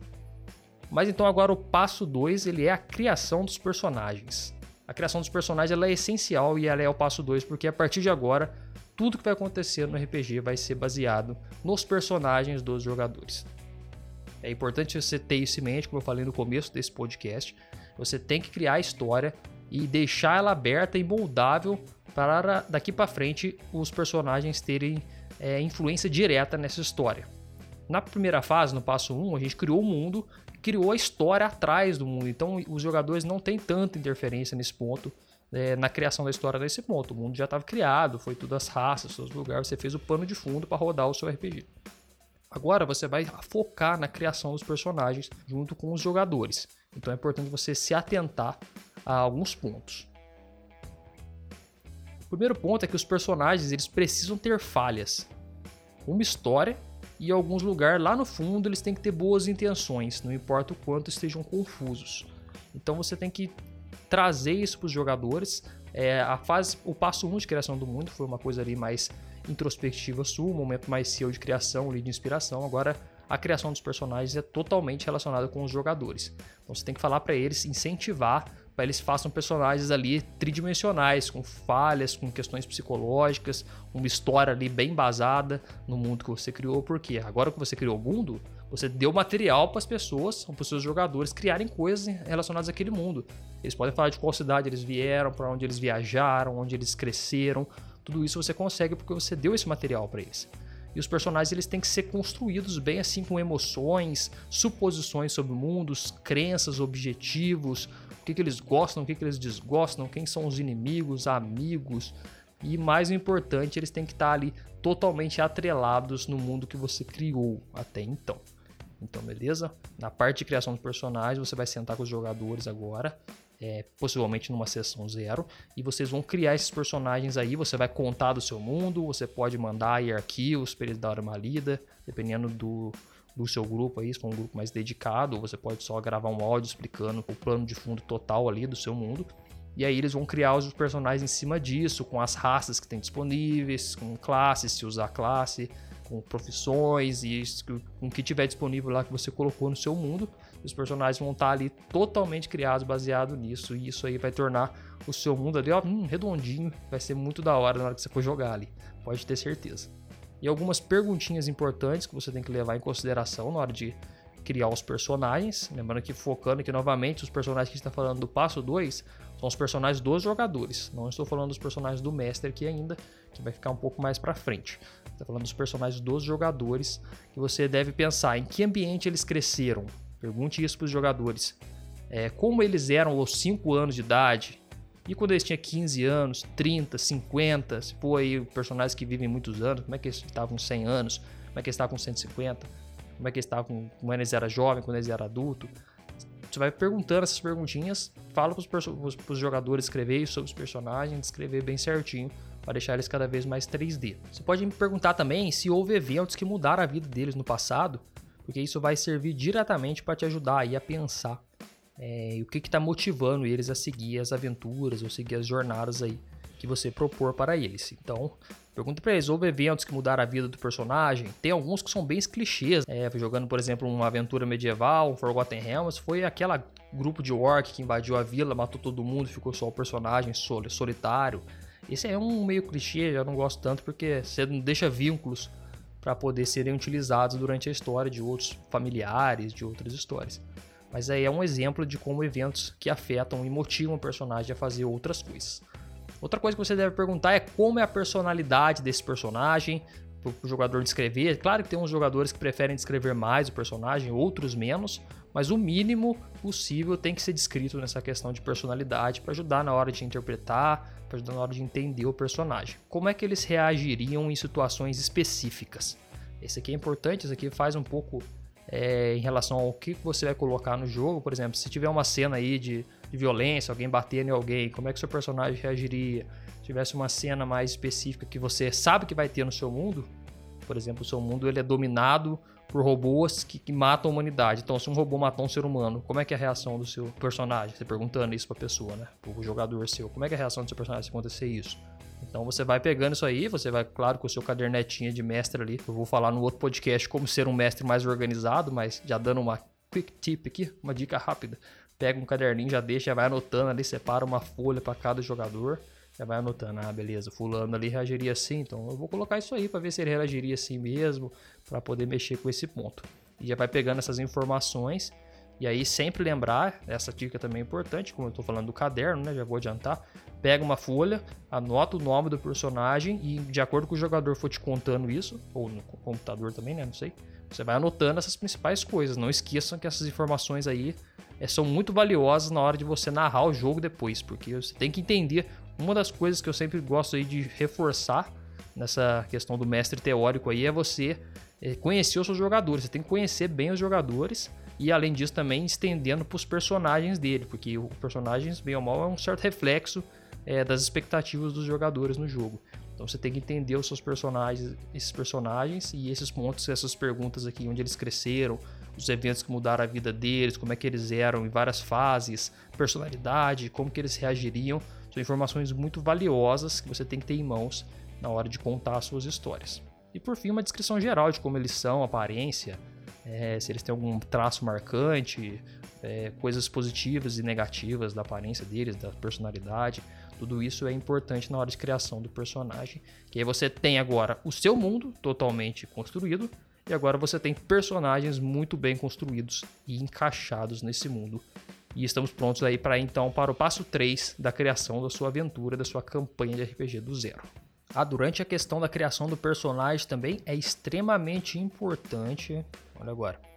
Mas então agora o passo 2, ele é a criação dos personagens. A criação dos personagens ela é essencial e ela é o passo 2 porque a partir de agora tudo que vai acontecer no RPG vai ser baseado nos personagens dos jogadores. É importante você ter isso em mente, como eu falei no começo desse podcast. Você tem que criar a história e deixar ela aberta e moldável para daqui para frente os personagens terem é, influência direta nessa história. Na primeira fase, no passo 1, a gente criou o mundo, criou a história atrás do mundo. Então os jogadores não têm tanta interferência nesse ponto é, na criação da história nesse ponto. O mundo já estava criado, foi tudo as raças, seus lugares, você fez o pano de fundo para rodar o seu RPG. Agora você vai focar na criação dos personagens junto com os jogadores. Então é importante você se atentar a alguns pontos. O primeiro ponto é que os personagens eles precisam ter falhas, uma história e alguns lugares lá no fundo eles têm que ter boas intenções, não importa o quanto estejam confusos. Então você tem que trazer isso para os jogadores. É, a fase, o passo 1 um de criação do mundo foi uma coisa ali mais introspectiva sua, um momento mais seu de criação de inspiração. Agora a criação dos personagens é totalmente relacionada com os jogadores. Então você tem que falar para eles, incentivar para eles façam personagens ali tridimensionais, com falhas, com questões psicológicas, uma história ali bem basada no mundo que você criou, porque agora que você criou o mundo, você deu material para as pessoas, para os seus jogadores criarem coisas relacionadas àquele mundo. Eles podem falar de qual cidade eles vieram, para onde eles viajaram, onde eles cresceram. Tudo isso você consegue porque você deu esse material para eles. E os personagens eles têm que ser construídos bem assim com emoções, suposições sobre mundos, crenças, objetivos, que, que eles gostam, o que, que eles desgostam, quem são os inimigos, amigos. E mais importante, eles têm que estar ali totalmente atrelados no mundo que você criou até então. Então, beleza? Na parte de criação de personagens, você vai sentar com os jogadores agora, é, possivelmente numa sessão zero, e vocês vão criar esses personagens aí. Você vai contar do seu mundo, você pode mandar aí arquivos para eles darem uma lida, dependendo do, do seu grupo aí, se for um grupo mais dedicado, você pode só gravar um áudio explicando o plano de fundo total ali do seu mundo. E aí eles vão criar os personagens em cima disso, com as raças que tem disponíveis, com classes, se usar classe, com profissões e com o que tiver disponível lá que você colocou no seu mundo. Os personagens vão estar ali totalmente criados baseado nisso. E isso aí vai tornar o seu mundo ali, ó, hum, redondinho. Vai ser muito da hora na hora que você for jogar ali. Pode ter certeza. E algumas perguntinhas importantes que você tem que levar em consideração na hora de criar os personagens. Lembrando que focando aqui novamente, os personagens que a gente está falando do passo 2 são os personagens dos jogadores. Não estou falando dos personagens do mestre aqui ainda, que vai ficar um pouco mais para frente. Estou falando dos personagens dos jogadores, que você deve pensar em que ambiente eles cresceram. Pergunte isso para os jogadores. É, como eles eram aos 5 anos de idade E quando eles tinham 15 anos, 30, 50, se for aí personagens que vivem muitos anos, como é que eles estavam com 100 anos? Como é que eles estavam com 150? Como é que eles estavam quando eles eram jovens, quando eles eram adultos? Você vai perguntando essas perguntinhas, fala para os jogadores escrever sobre os personagens, escrever bem certinho para deixar eles cada vez mais 3D. Você pode me perguntar também se houve eventos que mudaram a vida deles no passado, porque isso vai servir diretamente para te ajudar aí a pensar é, o que está motivando eles a seguir as aventuras ou seguir as jornadas aí que você propor para eles. Então, pergunta para eles, houve eventos que mudaram a vida do personagem? Tem alguns que são bem clichês, é, jogando, por exemplo, uma aventura medieval, Forgotten Realms, foi aquela grupo de orc que invadiu a vila, matou todo mundo, ficou só o personagem solitário. Esse é um meio clichê, já não gosto tanto porque você não deixa vínculos para poder serem utilizados durante a história de outros familiares, de outras histórias. Mas aí é um exemplo de como eventos que afetam e motivam o personagem a fazer outras coisas. Outra coisa que você deve perguntar é como é a personalidade desse personagem, para o jogador descrever. Claro que tem uns jogadores que preferem descrever mais o personagem, outros menos, mas o mínimo possível tem que ser descrito nessa questão de personalidade para ajudar na hora de interpretar, para ajudar na hora de entender o personagem. Como é que eles reagiriam em situações específicas? Esse aqui é importante, isso aqui faz um pouco é, em relação ao que você vai colocar no jogo. Por exemplo, se tiver uma cena aí de, de violência, alguém batendo em alguém, como é que seu personagem reagiria? Se tivesse uma cena mais específica que você sabe que vai ter no seu mundo, por exemplo, o seu mundo ele é dominado por robôs que, que, matam a humanidade. Então, se um robô matar um ser humano, como é que é a reação do seu personagem? Você perguntando isso pra pessoa, né? Pro jogador seu. Como é que é a reação do seu personagem se acontecer isso? Então você vai pegando isso aí, você vai, claro, com o seu cadernetinho de mestre ali. Eu vou falar no outro podcast como ser um mestre mais organizado, mas já dando uma quick tip aqui, uma dica rápida. Pega um caderninho, já deixa, já vai anotando ali, separa uma folha para cada jogador. Já vai anotando, ah, beleza, fulano ali reagiria assim, então eu vou colocar isso aí para ver se ele reagiria assim mesmo, para poder mexer com esse ponto. E já vai pegando essas informações e aí sempre lembrar, essa dica também é importante, como eu estou falando do caderno, né? Já vou adiantar. Pega uma folha, anota o nome do personagem e de acordo com o jogador for te contando isso, ou no computador também, né? Não sei. Você vai anotando essas principais coisas. Não esqueçam que essas informações aí é, são muito valiosas na hora de você narrar o jogo depois, porque você tem que entender. Uma das coisas que eu sempre gosto aí de reforçar nessa questão do mestre teórico aí é você é, conhecer os seus jogadores. Você tem que conhecer bem os jogadores e além disso também estendendo para os personagens dele, porque o personagens, bem ou mal, é um certo reflexo é, das expectativas dos jogadores no jogo. Então você tem que entender os seus personagens, esses personagens e esses pontos, essas perguntas aqui, onde eles cresceram, os eventos que mudaram a vida deles, como é que eles eram em várias fases, personalidade, como que eles reagiriam. São informações muito valiosas que você tem que ter em mãos na hora de contar as suas histórias. E por fim, uma descrição geral de como eles são, aparência, é, se eles têm algum traço marcante, é, coisas positivas e negativas da aparência deles, da personalidade. Tudo isso é importante na hora de criação do personagem. Que aí você tem agora o seu mundo totalmente construído e agora você tem personagens muito bem construídos e encaixados nesse mundo. E estamos prontos aí para então para o passo 3 da criação da sua aventura, da sua campanha de RPG do zero. Ah, durante a questão da criação do personagem também é extremamente importante. Olha agora.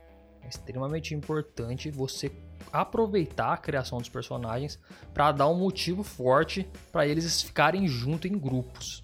É extremamente importante você aproveitar a criação dos personagens para dar um motivo forte para eles ficarem junto em grupos.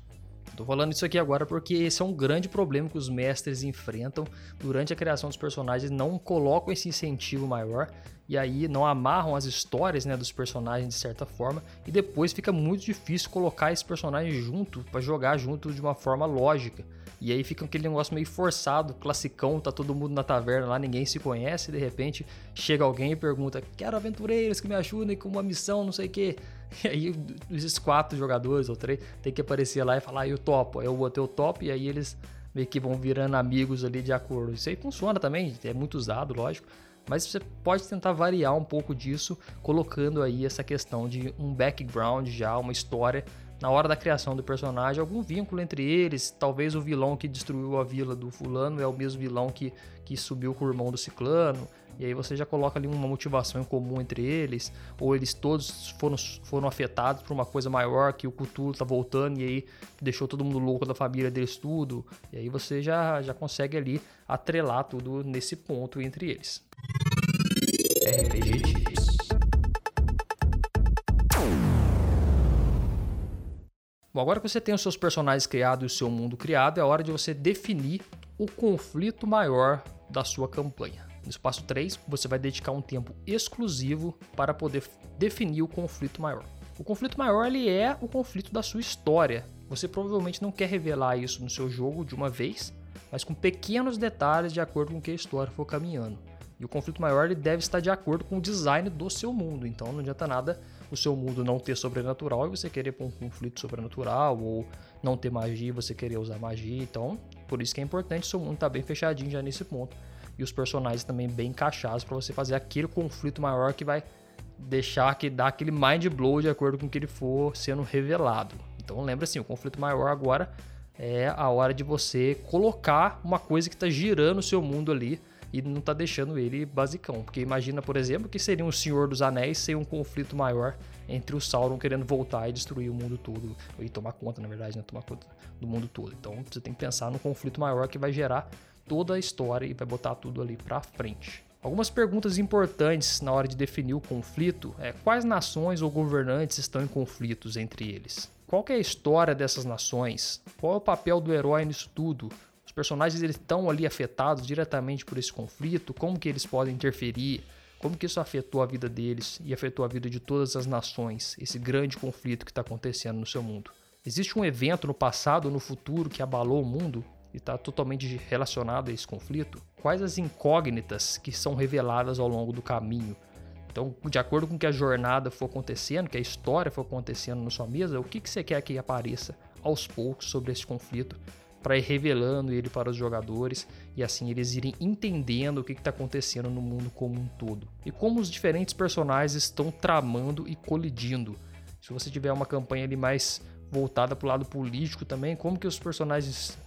Tô falando isso aqui agora porque esse é um grande problema que os mestres enfrentam durante a criação dos personagens, não colocam esse incentivo maior e aí não amarram as histórias né, dos personagens de certa forma e depois fica muito difícil colocar esse personagem junto para jogar junto de uma forma lógica. E aí fica aquele negócio meio forçado, classicão, tá todo mundo na taverna lá, ninguém se conhece, de repente chega alguém e pergunta: Quero aventureiros que me ajudem com uma missão, não sei o quê. E aí esses quatro jogadores ou três tem que aparecer lá e falar: Eu topo. Aí eu botei o top, e aí eles meio que vão virando amigos ali de acordo. Isso aí funciona também, é muito usado, lógico. Mas você pode tentar variar um pouco disso, colocando aí essa questão de um background já, uma história na hora da criação do personagem, algum vínculo entre eles. Talvez o vilão que destruiu a vila do fulano é o mesmo vilão que, que subiu com o irmão do ciclano. E aí você já coloca ali uma motivação em comum entre eles, ou eles todos foram, foram afetados por uma coisa maior que o Cthulhu tá voltando e aí deixou todo mundo louco da família deles tudo. E aí você já, já consegue ali atrelar tudo nesse ponto entre eles. RPG Bom, agora que você tem os seus personagens criados e o seu mundo criado, é hora de você definir o conflito maior da sua campanha. No espaço 3, você vai dedicar um tempo exclusivo para poder definir o conflito maior. O conflito maior ele é o conflito da sua história. Você provavelmente não quer revelar isso no seu jogo de uma vez, mas com pequenos detalhes de acordo com que a história for caminhando. E o conflito maior ele deve estar de acordo com o design do seu mundo. Então não adianta nada o seu mundo não ter sobrenatural e você querer pôr um conflito sobrenatural, ou não ter magia e você querer usar magia. Então, por isso que é importante o seu mundo estar tá bem fechadinho já nesse ponto. E os personagens também bem encaixados para você fazer aquele conflito maior que vai deixar que dá aquele mind blow de acordo com o que ele for sendo revelado. Então lembra assim, o conflito maior agora é a hora de você colocar uma coisa que está girando o seu mundo ali e não tá deixando ele basicão. Porque imagina, por exemplo, que seria um Senhor dos Anéis sem um conflito maior entre o Sauron querendo voltar e destruir o mundo todo. E tomar conta, na verdade, né? Tomar conta do mundo todo. Então você tem que pensar num conflito maior que vai gerar toda a história e vai botar tudo ali pra frente. Algumas perguntas importantes na hora de definir o conflito é quais nações ou governantes estão em conflitos entre eles? Qual é a história dessas nações? Qual é o papel do herói nisso tudo? Os personagens eles estão ali afetados diretamente por esse conflito, como que eles podem interferir, como que isso afetou a vida deles e afetou a vida de todas as nações, esse grande conflito que está acontecendo no seu mundo. Existe um evento no passado ou no futuro que abalou o mundo e está totalmente relacionado a esse conflito? Quais as incógnitas que são reveladas ao longo do caminho? Então, de acordo com que a jornada for acontecendo, que a história for acontecendo na sua mesa, o que, que você quer que apareça aos poucos sobre esse conflito para ir revelando ele para os jogadores e assim eles irem entendendo o que está acontecendo no mundo como um todo e como os diferentes personagens estão tramando e colidindo. Se você tiver uma campanha ali mais voltada para o lado político também, como que os personagens,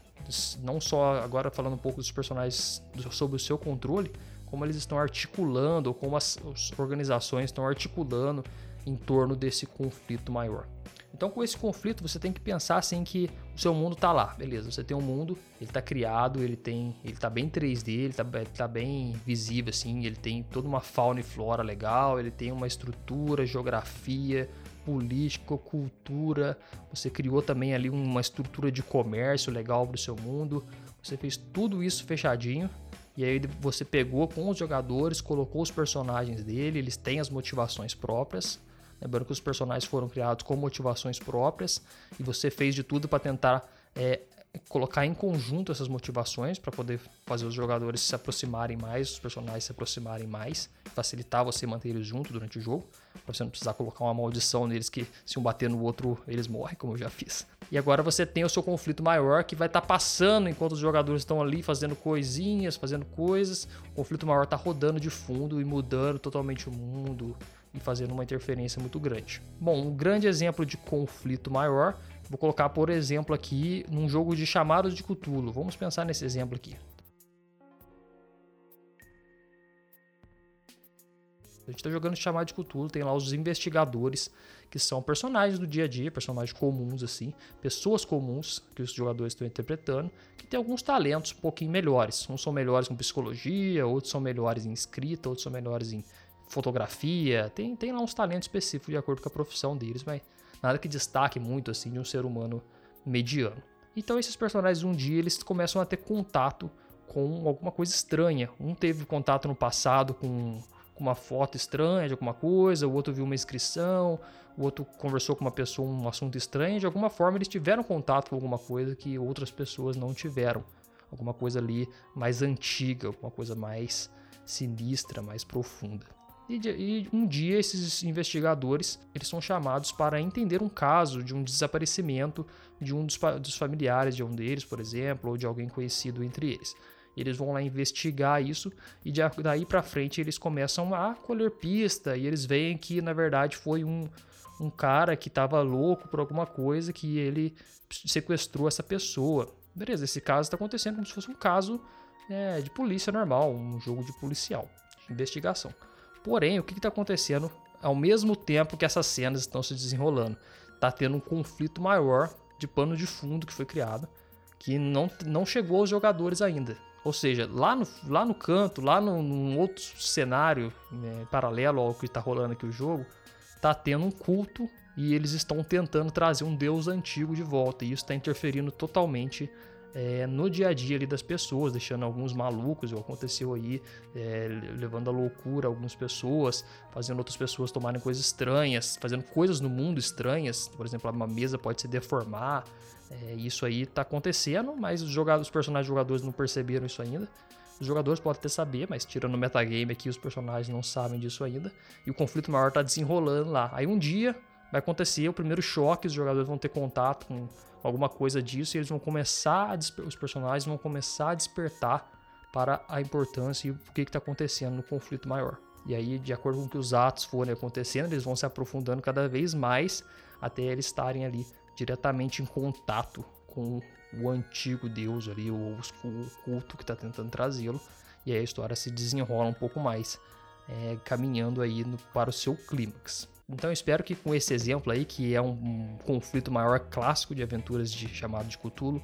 não só agora falando um pouco dos personagens sobre o seu controle, como eles estão articulando, ou como as organizações estão articulando em torno desse conflito maior. Então, com esse conflito, você tem que pensar assim que o seu mundo está lá, beleza? Você tem um mundo, ele está criado, ele tem, ele tá bem 3D, ele está tá bem visível assim, ele tem toda uma fauna e flora legal, ele tem uma estrutura, geografia, política, cultura. Você criou também ali uma estrutura de comércio legal para o seu mundo. Você fez tudo isso fechadinho. E aí você pegou com os jogadores, colocou os personagens dele, eles têm as motivações próprias Lembrando que os personagens foram criados com motivações próprias e você fez de tudo para tentar é, colocar em conjunto essas motivações para poder fazer os jogadores se aproximarem mais, os personagens se aproximarem mais, facilitar você manter eles juntos durante o jogo, para você não precisar colocar uma maldição neles que se um bater no outro eles morrem, como eu já fiz. E agora você tem o seu conflito maior que vai estar tá passando enquanto os jogadores estão ali fazendo coisinhas, fazendo coisas. O conflito maior está rodando de fundo e mudando totalmente o mundo, e fazendo uma interferência muito grande. Bom, um grande exemplo de conflito maior, vou colocar por exemplo aqui num jogo de chamados de Cthulhu. Vamos pensar nesse exemplo aqui. A gente está jogando chamado de Cthulhu, tem lá os investigadores, que são personagens do dia a dia, personagens comuns assim, pessoas comuns que os jogadores estão interpretando, que tem alguns talentos um pouquinho melhores. Uns são melhores com psicologia, outros são melhores em escrita, outros são melhores em fotografia, tem, tem lá uns talentos específicos de acordo com a profissão deles, mas nada que destaque muito assim de um ser humano mediano. Então esses personagens um dia eles começam a ter contato com alguma coisa estranha. Um teve contato no passado com, com uma foto estranha de alguma coisa, o outro viu uma inscrição, o outro conversou com uma pessoa um assunto estranho. De alguma forma eles tiveram contato com alguma coisa que outras pessoas não tiveram. Alguma coisa ali mais antiga, alguma coisa mais sinistra, mais profunda. E, e, um dia esses investigadores eles são chamados para entender um caso de um desaparecimento de um dos, dos familiares de um deles, por exemplo, ou de alguém conhecido entre eles. Eles vão lá investigar isso e daí para frente eles começam a colher pista e eles veem que na verdade foi um, um cara que estava louco por alguma coisa que ele sequestrou essa pessoa. Beleza, esse caso está acontecendo como se fosse um caso é, de polícia normal, um jogo de policial, de investigação. Porém, o que está acontecendo ao mesmo tempo que essas cenas estão se desenrolando? Está tendo um conflito maior de pano de fundo que foi criado, que não, não chegou aos jogadores ainda. Ou seja, lá no, lá no canto, lá no, num outro cenário né, paralelo ao que está rolando aqui o jogo, está tendo um culto e eles estão tentando trazer um deus antigo de volta, e isso está interferindo totalmente é, no dia a dia ali das pessoas, deixando alguns malucos, igual aconteceu aí, é, levando à loucura algumas pessoas, fazendo outras pessoas tomarem coisas estranhas, fazendo coisas no mundo estranhas, por exemplo, uma mesa pode se deformar, é, isso aí está acontecendo, mas os, jogadores, os personagens jogadores não perceberam isso ainda. Os jogadores podem até saber, mas tirando o metagame aqui, os personagens não sabem disso ainda. E o conflito maior está desenrolando lá. Aí um dia vai acontecer o primeiro choque, os jogadores vão ter contato com alguma coisa disso e eles vão começar, os personagens vão começar a despertar para a importância e o que está acontecendo no conflito maior. E aí, de acordo com que os atos forem acontecendo, eles vão se aprofundando cada vez mais até eles estarem ali diretamente em contato com o antigo deus ali, ou o culto que está tentando trazê-lo. E aí a história se desenrola um pouco mais, é, caminhando aí no, para o seu clímax. Então eu espero que com esse exemplo aí, que é um, um conflito maior clássico de aventuras de chamado de Cthulhu,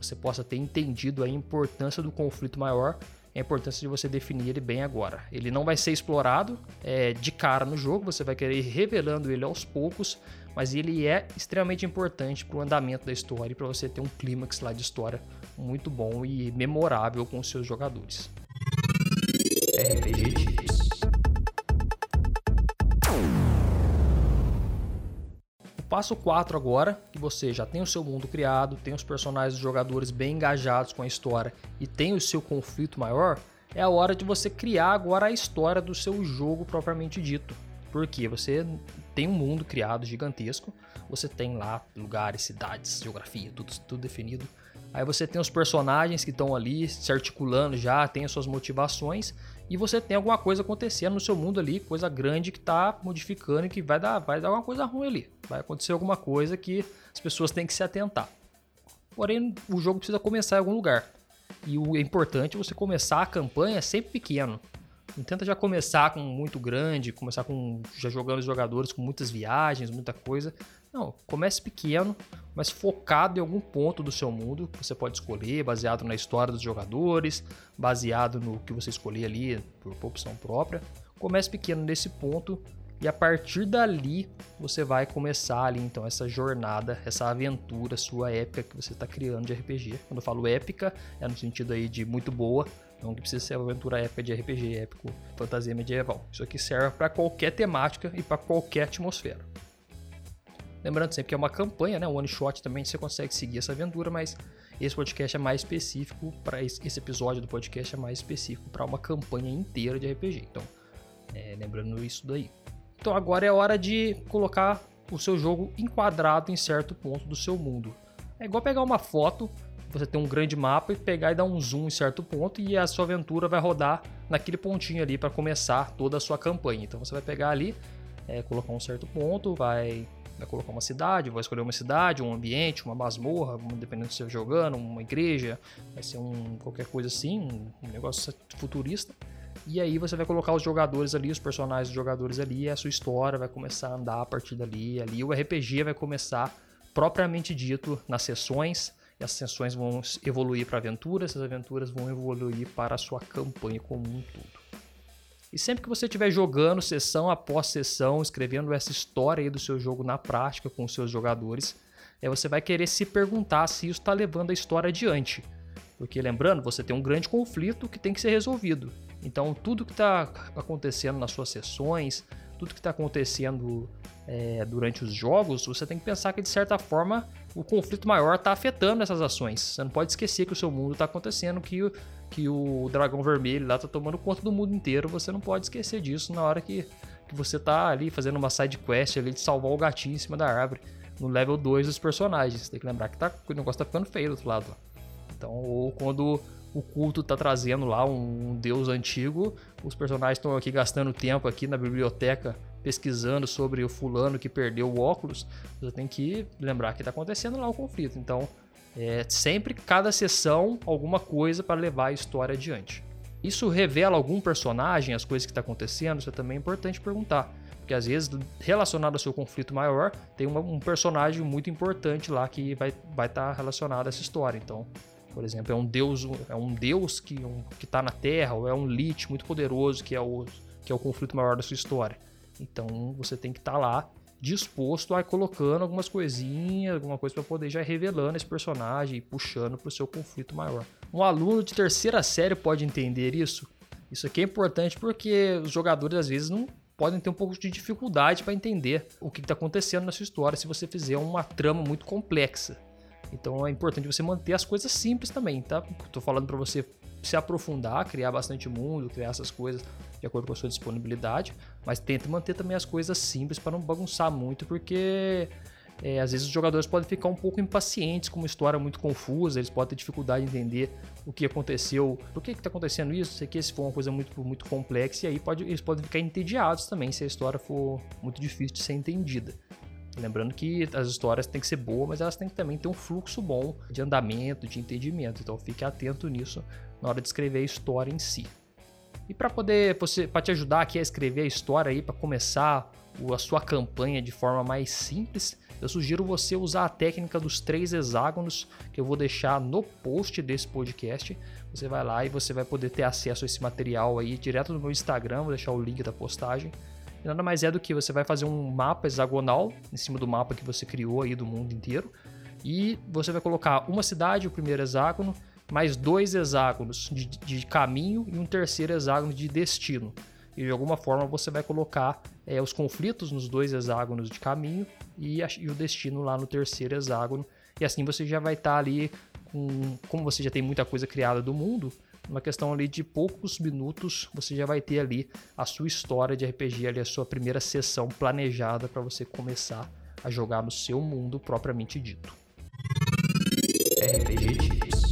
você possa ter entendido a importância do conflito maior a importância de você definir ele bem agora. Ele não vai ser explorado é, de cara no jogo, você vai querer ir revelando ele aos poucos, mas ele é extremamente importante para o andamento da história e para você ter um clímax lá de história muito bom e memorável com os seus jogadores. RPG passo 4 agora, que você já tem o seu mundo criado, tem os personagens dos jogadores bem engajados com a história e tem o seu conflito maior, é a hora de você criar agora a história do seu jogo propriamente dito. Porque você tem um mundo criado gigantesco, você tem lá lugares, cidades, geografia, tudo, tudo definido. Aí você tem os personagens que estão ali se articulando já, tem as suas motivações, e você tem alguma coisa acontecendo no seu mundo ali, coisa grande que está modificando e que vai dar, vai dar alguma coisa ruim ali. Vai acontecer alguma coisa que as pessoas têm que se atentar. Porém, o jogo precisa começar em algum lugar. E o é importante é você começar a campanha sempre pequeno. Não tenta já começar com muito grande, começar com já jogando os jogadores com muitas viagens, muita coisa. Não, comece pequeno, mas focado em algum ponto do seu mundo que você pode escolher, baseado na história dos jogadores, baseado no que você escolher ali por opção própria. Comece pequeno nesse ponto e a partir dali você vai começar ali então essa jornada, essa aventura sua épica que você está criando de RPG. Quando eu falo épica, é no sentido aí de muito boa, não que precisa ser uma aventura épica de RPG, épico, fantasia medieval. Isso aqui serve para qualquer temática e para qualquer atmosfera. Lembrando sempre que é uma campanha, né? One shot também você consegue seguir essa aventura, mas esse podcast é mais específico para esse episódio do podcast é mais específico para uma campanha inteira de RPG. Então, é, lembrando isso daí. Então agora é hora de colocar o seu jogo enquadrado em certo ponto do seu mundo. É igual pegar uma foto você tem um grande mapa e pegar e dar um zoom em certo ponto e a sua aventura vai rodar naquele pontinho ali para começar toda a sua campanha. Então você vai pegar ali, é, colocar um certo ponto, vai, vai colocar uma cidade, vai escolher uma cidade, um ambiente, uma masmorra, dependendo do que você jogando, uma igreja, vai ser um qualquer coisa assim, um negócio futurista. E aí você vai colocar os jogadores ali, os personagens dos jogadores ali, e a sua história vai começar a andar a partir dali. Ali o RPG vai começar propriamente dito nas sessões essas sessões vão evoluir para aventuras, essas aventuras vão evoluir para a sua campanha como um todo. E sempre que você estiver jogando sessão após sessão, escrevendo essa história aí do seu jogo na prática com os seus jogadores, é, você vai querer se perguntar se isso está levando a história adiante. Porque lembrando, você tem um grande conflito que tem que ser resolvido. Então tudo que está acontecendo nas suas sessões, tudo que está acontecendo é, durante os jogos, você tem que pensar que de certa forma o conflito maior está afetando essas ações. Você não pode esquecer que o seu mundo está acontecendo, que o, que o dragão vermelho lá está tomando conta do mundo inteiro. Você não pode esquecer disso na hora que, que você está ali fazendo uma side quest ali de salvar o gatinho em cima da árvore. No level 2 dos personagens. Tem que lembrar que tá, o negócio está ficando feio do outro lado. Então, ou quando o culto está trazendo lá um, um deus antigo, os personagens estão aqui gastando tempo aqui na biblioteca pesquisando sobre o fulano que perdeu o óculos, você tem que lembrar que está acontecendo lá o conflito. Então, é sempre cada sessão alguma coisa para levar a história adiante. Isso revela algum personagem, as coisas que está acontecendo, isso é também importante perguntar. Porque às vezes, relacionado ao seu conflito maior, tem uma, um personagem muito importante lá que vai estar vai tá relacionado a essa história. Então, por exemplo, é um deus, é um deus que um, está na Terra, ou é um Lich muito poderoso que é o que é o conflito maior da sua história. Então você tem que estar tá lá disposto a ir colocando algumas coisinhas, alguma coisa para poder já ir revelando esse personagem e puxando para o seu conflito maior. Um aluno de terceira série pode entender isso? Isso aqui é importante porque os jogadores às vezes não podem ter um pouco de dificuldade para entender o que está acontecendo na sua história se você fizer uma trama muito complexa. Então é importante você manter as coisas simples também, tá? Tô falando para você se aprofundar, criar bastante mundo, criar essas coisas de acordo com a sua disponibilidade, mas tente manter também as coisas simples para não bagunçar muito, porque é, às vezes os jogadores podem ficar um pouco impacientes com uma história muito confusa, eles podem ter dificuldade em entender o que aconteceu, por que está acontecendo isso, sei que se for uma coisa muito, muito complexa, e aí pode, eles podem ficar entediados também se a história for muito difícil de ser entendida. Lembrando que as histórias têm que ser boas, mas elas têm que também ter um fluxo bom de andamento, de entendimento. Então fique atento nisso na hora de escrever a história em si. E para poder para te ajudar aqui a escrever a história aí para começar a sua campanha de forma mais simples, eu sugiro você usar a técnica dos três hexágonos que eu vou deixar no post desse podcast. Você vai lá e você vai poder ter acesso a esse material aí direto no meu Instagram, vou deixar o link da postagem. E nada mais é do que você vai fazer um mapa hexagonal em cima do mapa que você criou aí do mundo inteiro. E você vai colocar uma cidade, o primeiro hexágono, mais dois hexágonos de, de caminho e um terceiro hexágono de destino. E de alguma forma você vai colocar é, os conflitos nos dois hexágonos de caminho e, a, e, o destino lá no terceiro hexágono. E assim você já vai estar tá ali, com, como você já tem muita coisa criada do mundo, uma questão ali de poucos minutos você já vai ter ali a sua história de RPG, ali a sua primeira sessão planejada para você começar a jogar no seu mundo propriamente dito. RPG Tips.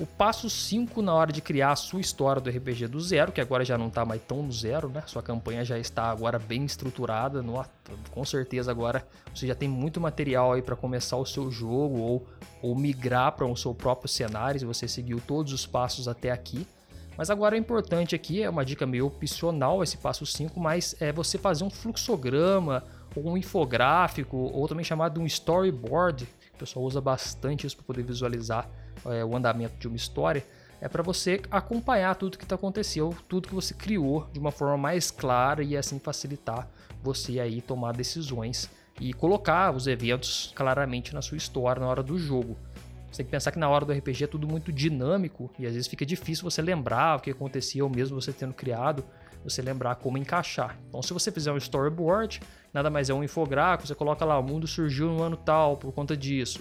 O passo 5 na hora de criar a sua história do RPG do zero, que agora já não está mais tão no zero, né? Sua campanha já está agora bem estruturada, no, com certeza agora você já tem muito material aí para começar o seu jogo ou, ou migrar para o seu próprio cenário, se você seguiu todos os passos até aqui. Mas agora é importante aqui, é uma dica meio opcional esse passo 5, mas é você fazer um fluxograma ou um infográfico, ou também chamado de um storyboard, o pessoal usa bastante isso para poder visualizar é, o andamento de uma história, é para você acompanhar tudo que está acontecendo, tudo que você criou de uma forma mais clara e assim facilitar você aí tomar decisões e colocar os eventos claramente na sua história na hora do jogo. Você tem que pensar que na hora do RPG é tudo muito dinâmico e às vezes fica difícil você lembrar o que acontecia ou mesmo você tendo criado, você lembrar como encaixar. Então, se você fizer um storyboard, nada mais é um infográfico, você coloca lá, o mundo surgiu no ano tal por conta disso.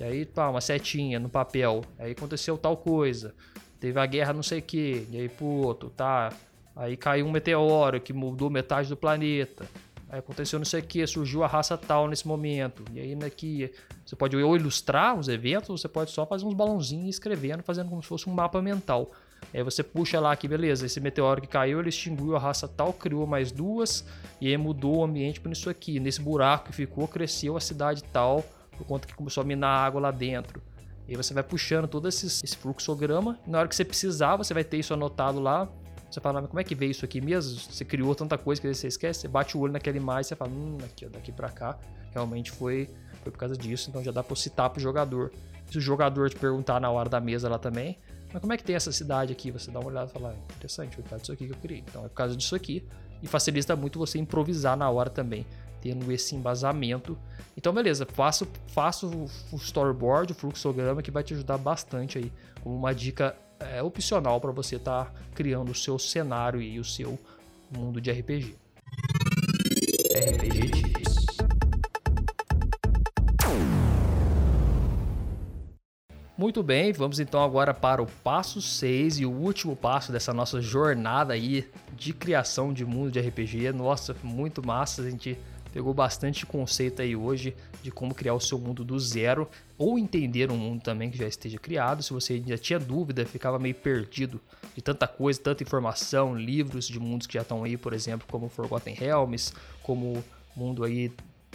E aí, pá, uma setinha no papel. Aí aconteceu tal coisa. Teve a guerra não sei o que. E aí, puto, tá. Aí caiu um meteoro que mudou metade do planeta. Aí aconteceu não sei o que, surgiu a raça tal nesse momento. E aí aqui você pode ou ilustrar os eventos, ou você pode só fazer uns balãozinhos escrevendo, fazendo como se fosse um mapa mental. Aí você puxa lá que beleza, esse meteoro que caiu, ele extinguiu a raça tal, criou mais duas, e aí mudou o ambiente para isso aqui. Nesse buraco que ficou, cresceu a cidade tal, por conta que começou a minar água lá dentro. E aí você vai puxando todo esse, esse fluxograma, e na hora que você precisar, você vai ter isso anotado lá, você fala, mas como é que veio isso aqui mesmo? Você criou tanta coisa que você esquece, você bate o olho naquela imagem e você fala, hum, aqui, daqui para cá, realmente foi, foi por causa disso, então já dá para citar pro jogador. Se o jogador te perguntar na hora da mesa lá também, mas como é que tem essa cidade aqui? Você dá uma olhada e fala, ah, interessante, foi por causa disso aqui que eu criei. Então é por causa disso aqui. E facilita muito você improvisar na hora também, tendo esse embasamento. Então, beleza, faço, faço o storyboard, o fluxograma, que vai te ajudar bastante aí, como uma dica é, opcional para você estar tá criando o seu cenário e o seu mundo de RPG. RPG Tips. Muito bem, vamos então agora para o passo 6 e o último passo dessa nossa jornada aí de criação de mundo de RPG. Nossa, muito massa, a gente pegou bastante conceito aí hoje de como criar o seu mundo do zero ou entender um mundo também que já esteja criado. Se você já tinha dúvida, ficava meio perdido de tanta coisa, tanta informação, livros de mundos que já estão aí, por exemplo, como Forgotten Realms, como mundo aí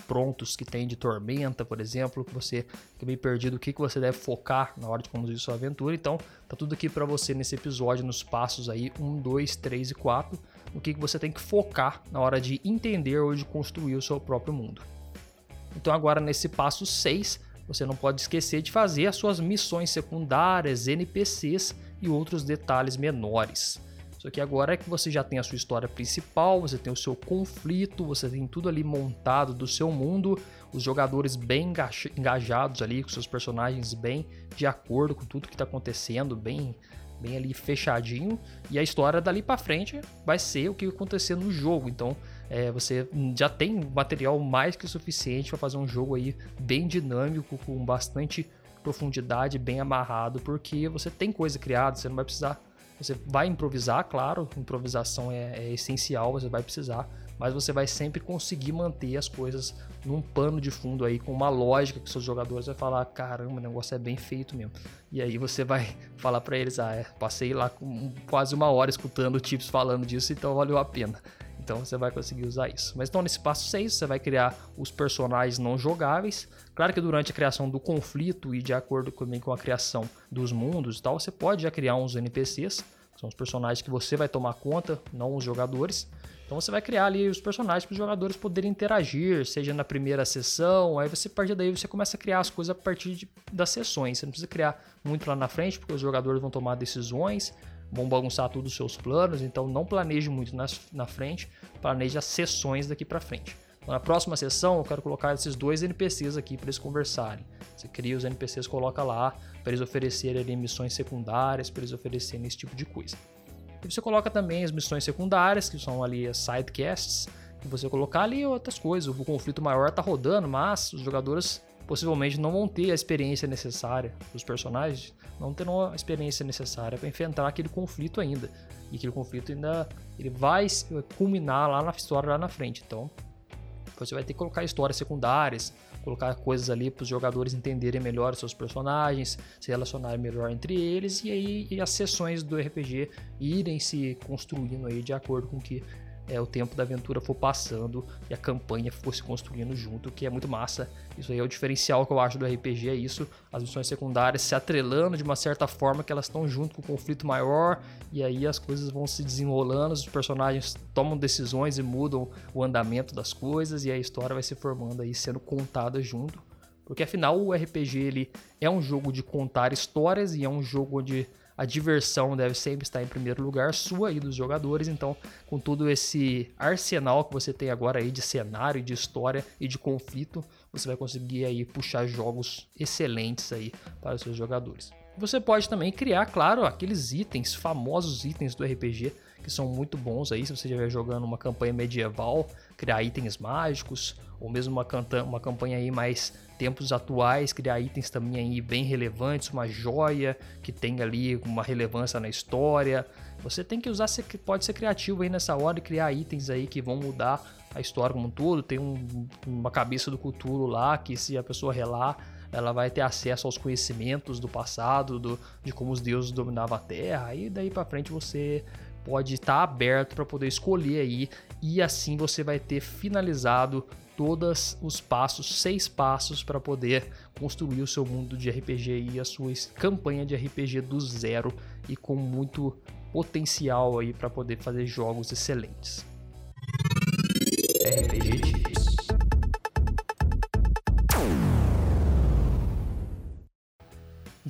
prontos que tem de Tormenta, por exemplo, que você fica meio perdido o que, que você deve focar na hora de conduzir sua aventura. Então, tá tudo aqui para você nesse episódio, nos passos aí 1, 2, 3 e 4 o que você tem que focar na hora de entender ou de construir o seu próprio mundo. Então, agora nesse passo 6, você não pode esquecer de fazer as suas missões secundárias, NPCs e outros detalhes menores. Só que agora é que você já tem a sua história principal, você tem o seu conflito, você tem tudo ali montado do seu mundo, os jogadores bem engajados ali, com seus personagens bem de acordo com tudo que está acontecendo, bem bem ali fechadinho e a história dali para frente vai ser o que acontecer no jogo. Então é, você já tem material mais que suficiente para fazer um jogo aí bem dinâmico com bastante profundidade, bem amarrado, porque você tem coisa criada, você não vai precisar você vai improvisar, claro, improvisação é, é, essencial, você vai precisar, mas você vai sempre conseguir manter as coisas num pano de fundo aí, com uma lógica que seus jogadores vão falar, caramba, o negócio é bem feito mesmo. E aí você vai falar para eles, ah, é, passei lá com quase uma hora escutando o Tips falando disso, então valeu a pena. Então você vai conseguir usar isso. Mas então nesse passo 6 você vai criar os personagens não jogáveis. Claro que durante a criação do conflito e de acordo também com a criação dos mundos e tal, você pode já criar uns NPCs, são os personagens que você vai tomar conta, não os jogadores. Então você vai criar ali os personagens para os jogadores poderem interagir, seja na primeira sessão, aí você a partir daí você começa a criar as coisas a partir de, das sessões. Você não precisa criar muito lá na frente, porque os jogadores vão tomar decisões, vão bagunçar tudo os seus planos, então não planeje muito na, na frente, planeje as sessões daqui para frente. Então, na próxima sessão, eu quero colocar esses dois NPCs aqui para eles conversarem. Você cria os NPCs, coloca lá para eles oferecerem missões secundárias, para eles oferecerem esse tipo de coisa. E você coloca também as missões secundárias, que são ali as sidecasts, e você colocar ali outras coisas. O conflito maior tá rodando, mas os jogadores possivelmente não vão ter a experiência necessária, os personagens não terão a experiência necessária para enfrentar aquele conflito ainda. E aquele conflito ainda ele vai culminar lá na história lá na frente. Então, você vai ter que colocar histórias secundárias, colocar coisas ali para os jogadores entenderem melhor os seus personagens, se relacionarem melhor entre eles e aí e as sessões do RPG irem se construindo aí de acordo com que é, o tempo da aventura for passando e a campanha for se construindo junto, que é muito massa. Isso aí é o diferencial que eu acho do RPG, é isso. As missões secundárias se atrelando de uma certa forma que elas estão junto com o conflito maior e aí as coisas vão se desenrolando, os personagens tomam decisões e mudam o andamento das coisas e a história vai se formando aí, sendo contada junto. Porque afinal o RPG ele é um jogo de contar histórias e é um jogo onde a diversão deve sempre estar em primeiro lugar, sua e dos jogadores. Então, com todo esse arsenal que você tem agora aí de cenário, de história e de conflito, você vai conseguir aí puxar jogos excelentes aí para os seus jogadores. Você pode também criar, claro, aqueles itens, famosos itens do RPG, que são muito bons aí, se você estiver jogando uma campanha medieval, criar itens mágicos, ou mesmo uma, uma campanha aí mais tempos atuais, criar itens também aí bem relevantes, uma joia que tem ali uma relevância na história. Você tem que usar, pode ser criativo aí nessa hora e criar itens aí que vão mudar a história como um todo. Tem um, uma cabeça do Cthulhu lá que se a pessoa relar, ela vai ter acesso aos conhecimentos do passado, do, de como os deuses dominavam a Terra. E daí para frente você pode estar tá aberto para poder escolher aí e assim você vai ter finalizado todos os passos, seis passos para poder construir o seu mundo de RPG e a sua campanha de RPG do zero e com muito potencial aí para poder fazer jogos excelentes. RPG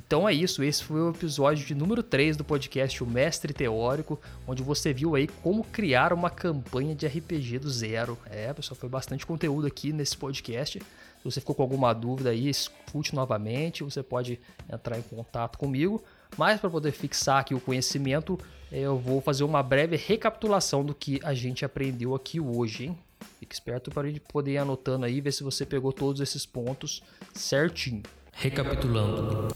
Então é isso, esse foi o episódio de número 3 do podcast O Mestre Teórico, onde você viu aí como criar uma campanha de RPG do zero. É, pessoal, foi bastante conteúdo aqui nesse podcast. Se você ficou com alguma dúvida aí, escute novamente, você pode entrar em contato comigo. Mas para poder fixar aqui o conhecimento, eu vou fazer uma breve recapitulação do que a gente aprendeu aqui hoje, hein? Fique esperto para poder ir anotando aí, ver se você pegou todos esses pontos certinho. Recapitulando.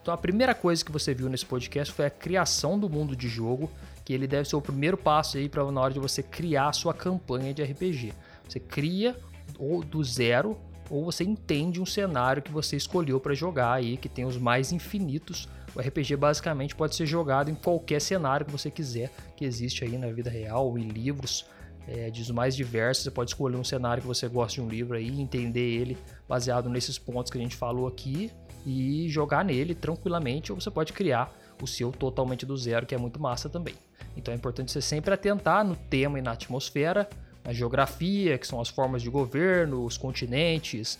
Então a primeira coisa que você viu nesse podcast foi a criação do mundo de jogo, que ele deve ser o primeiro passo aí para na hora de você criar a sua campanha de RPG. Você cria ou do zero ou você entende um cenário que você escolheu para jogar aí, que tem os mais infinitos. O RPG basicamente pode ser jogado em qualquer cenário que você quiser, que existe aí na vida real, em livros, é, de os mais diversos. Você pode escolher um cenário que você gosta de um livro aí, entender ele baseado nesses pontos que a gente falou aqui e jogar nele tranquilamente, ou você pode criar o seu totalmente do zero, que é muito massa também. Então é importante você sempre atentar no tema e na atmosfera, na geografia, que são as formas de governo, os continentes,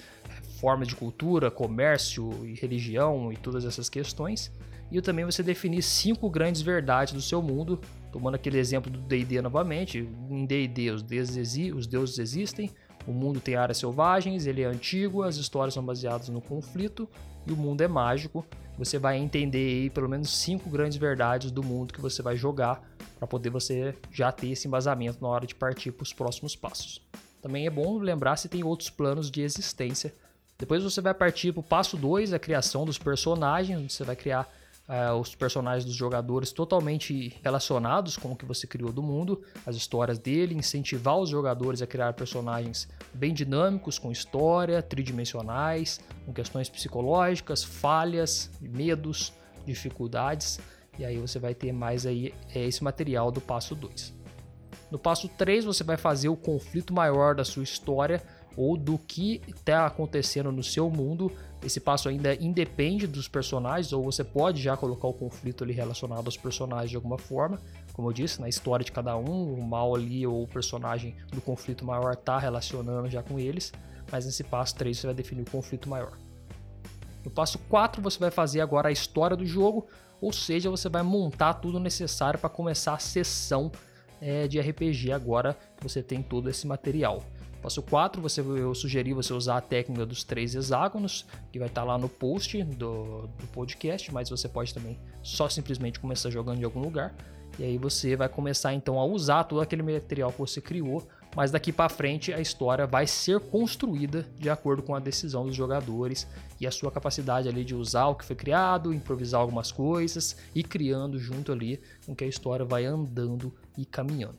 formas de cultura, comércio e religião e todas essas questões. e também você definir cinco grandes verdades do seu mundo, tomando aquele exemplo do D&D novamente. Em D&D os deuses, os deuses existem, o mundo tem áreas selvagens, ele é antigo, as histórias são baseadas no conflito e o mundo é mágico. Você vai entender aí pelo menos cinco grandes verdades do mundo que você vai jogar para poder você já ter esse embasamento na hora de partir para os próximos passos. Também é bom lembrar se tem outros planos de existência. Depois você vai partir para o passo 2, a criação dos personagens, você vai criar uh, os personagens dos jogadores totalmente relacionados com o que você criou do mundo, as histórias dele, incentivar os jogadores a criar personagens bem dinâmicos, com história, tridimensionais, com questões psicológicas, falhas, medos, dificuldades, e aí você vai ter mais aí é, esse material do passo 2. No passo 3 você vai fazer o conflito maior da sua história ou do que está acontecendo no seu mundo esse passo ainda independe dos personagens, ou você pode já colocar o conflito ali relacionado aos personagens de alguma forma. Como eu disse, na história de cada um, o mal ali ou o personagem do conflito maior está relacionando já com eles. Mas nesse passo 3 você vai definir o conflito maior. No passo 4 você vai fazer agora a história do jogo, ou seja, você vai montar tudo necessário para começar a sessão é, de RPG agora que você tem todo esse material. Passo 4, você, eu sugeri você usar a técnica dos três hexágonos, que vai estar tá lá no post do, do podcast, mas você pode também só simplesmente começar jogando em algum lugar. E aí você vai começar então a usar todo aquele material que você criou, mas daqui para frente a história vai ser construída de acordo com a decisão dos jogadores e a sua capacidade ali de usar o que foi criado, improvisar algumas coisas e criando junto ali com que a história vai andando e caminhando.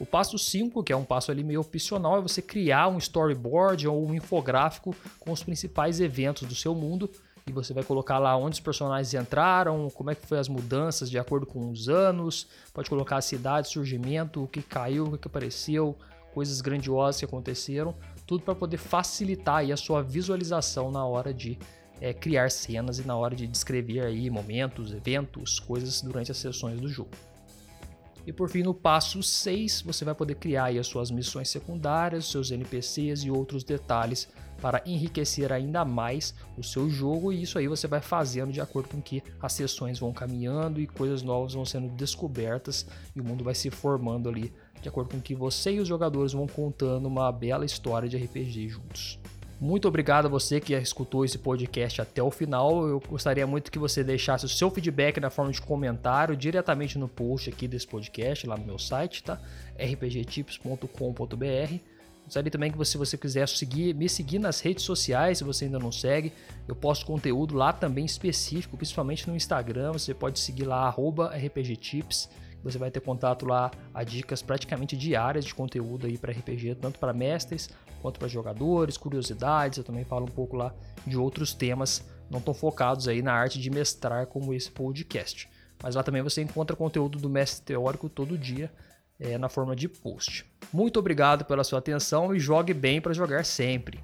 O passo 5, que é um passo ali meio opcional, é você criar um storyboard ou um infográfico com os principais eventos do seu mundo. E você vai colocar lá onde os personagens entraram, como é que foi as mudanças de acordo com os anos, pode colocar a cidade, surgimento, o que caiu, o que apareceu, coisas grandiosas que aconteceram, tudo para poder facilitar aí a sua visualização na hora de é, criar cenas e na hora de descrever aí momentos, eventos, coisas durante as sessões do jogo. E por fim, no passo 6, você vai poder criar as suas missões secundárias, seus NPCs e outros detalhes para enriquecer ainda mais o seu jogo e isso aí você vai fazendo de acordo com que as sessões vão caminhando e coisas novas vão sendo descobertas e o mundo vai se formando ali de acordo com que você e os jogadores vão contando uma bela história de RPG juntos. Muito obrigado a você que escutou esse podcast até o final. Eu gostaria muito que você deixasse o seu feedback na forma de comentário diretamente no post aqui desse podcast, lá no meu site, tá? rpgtips.com.br. Gostaria também que você, se você quiser seguir, me seguir nas redes sociais, se você ainda não segue, eu posto conteúdo lá também específico, principalmente no Instagram. Você pode seguir lá, rpgtips. Você vai ter contato lá a dicas praticamente diárias de conteúdo aí para RPG, tanto para mestres quanto para jogadores, curiosidades. Eu também falo um pouco lá de outros temas não tão focados aí na arte de mestrar como esse podcast. Mas lá também você encontra conteúdo do mestre teórico todo dia é, na forma de post. Muito obrigado pela sua atenção e jogue bem para jogar sempre.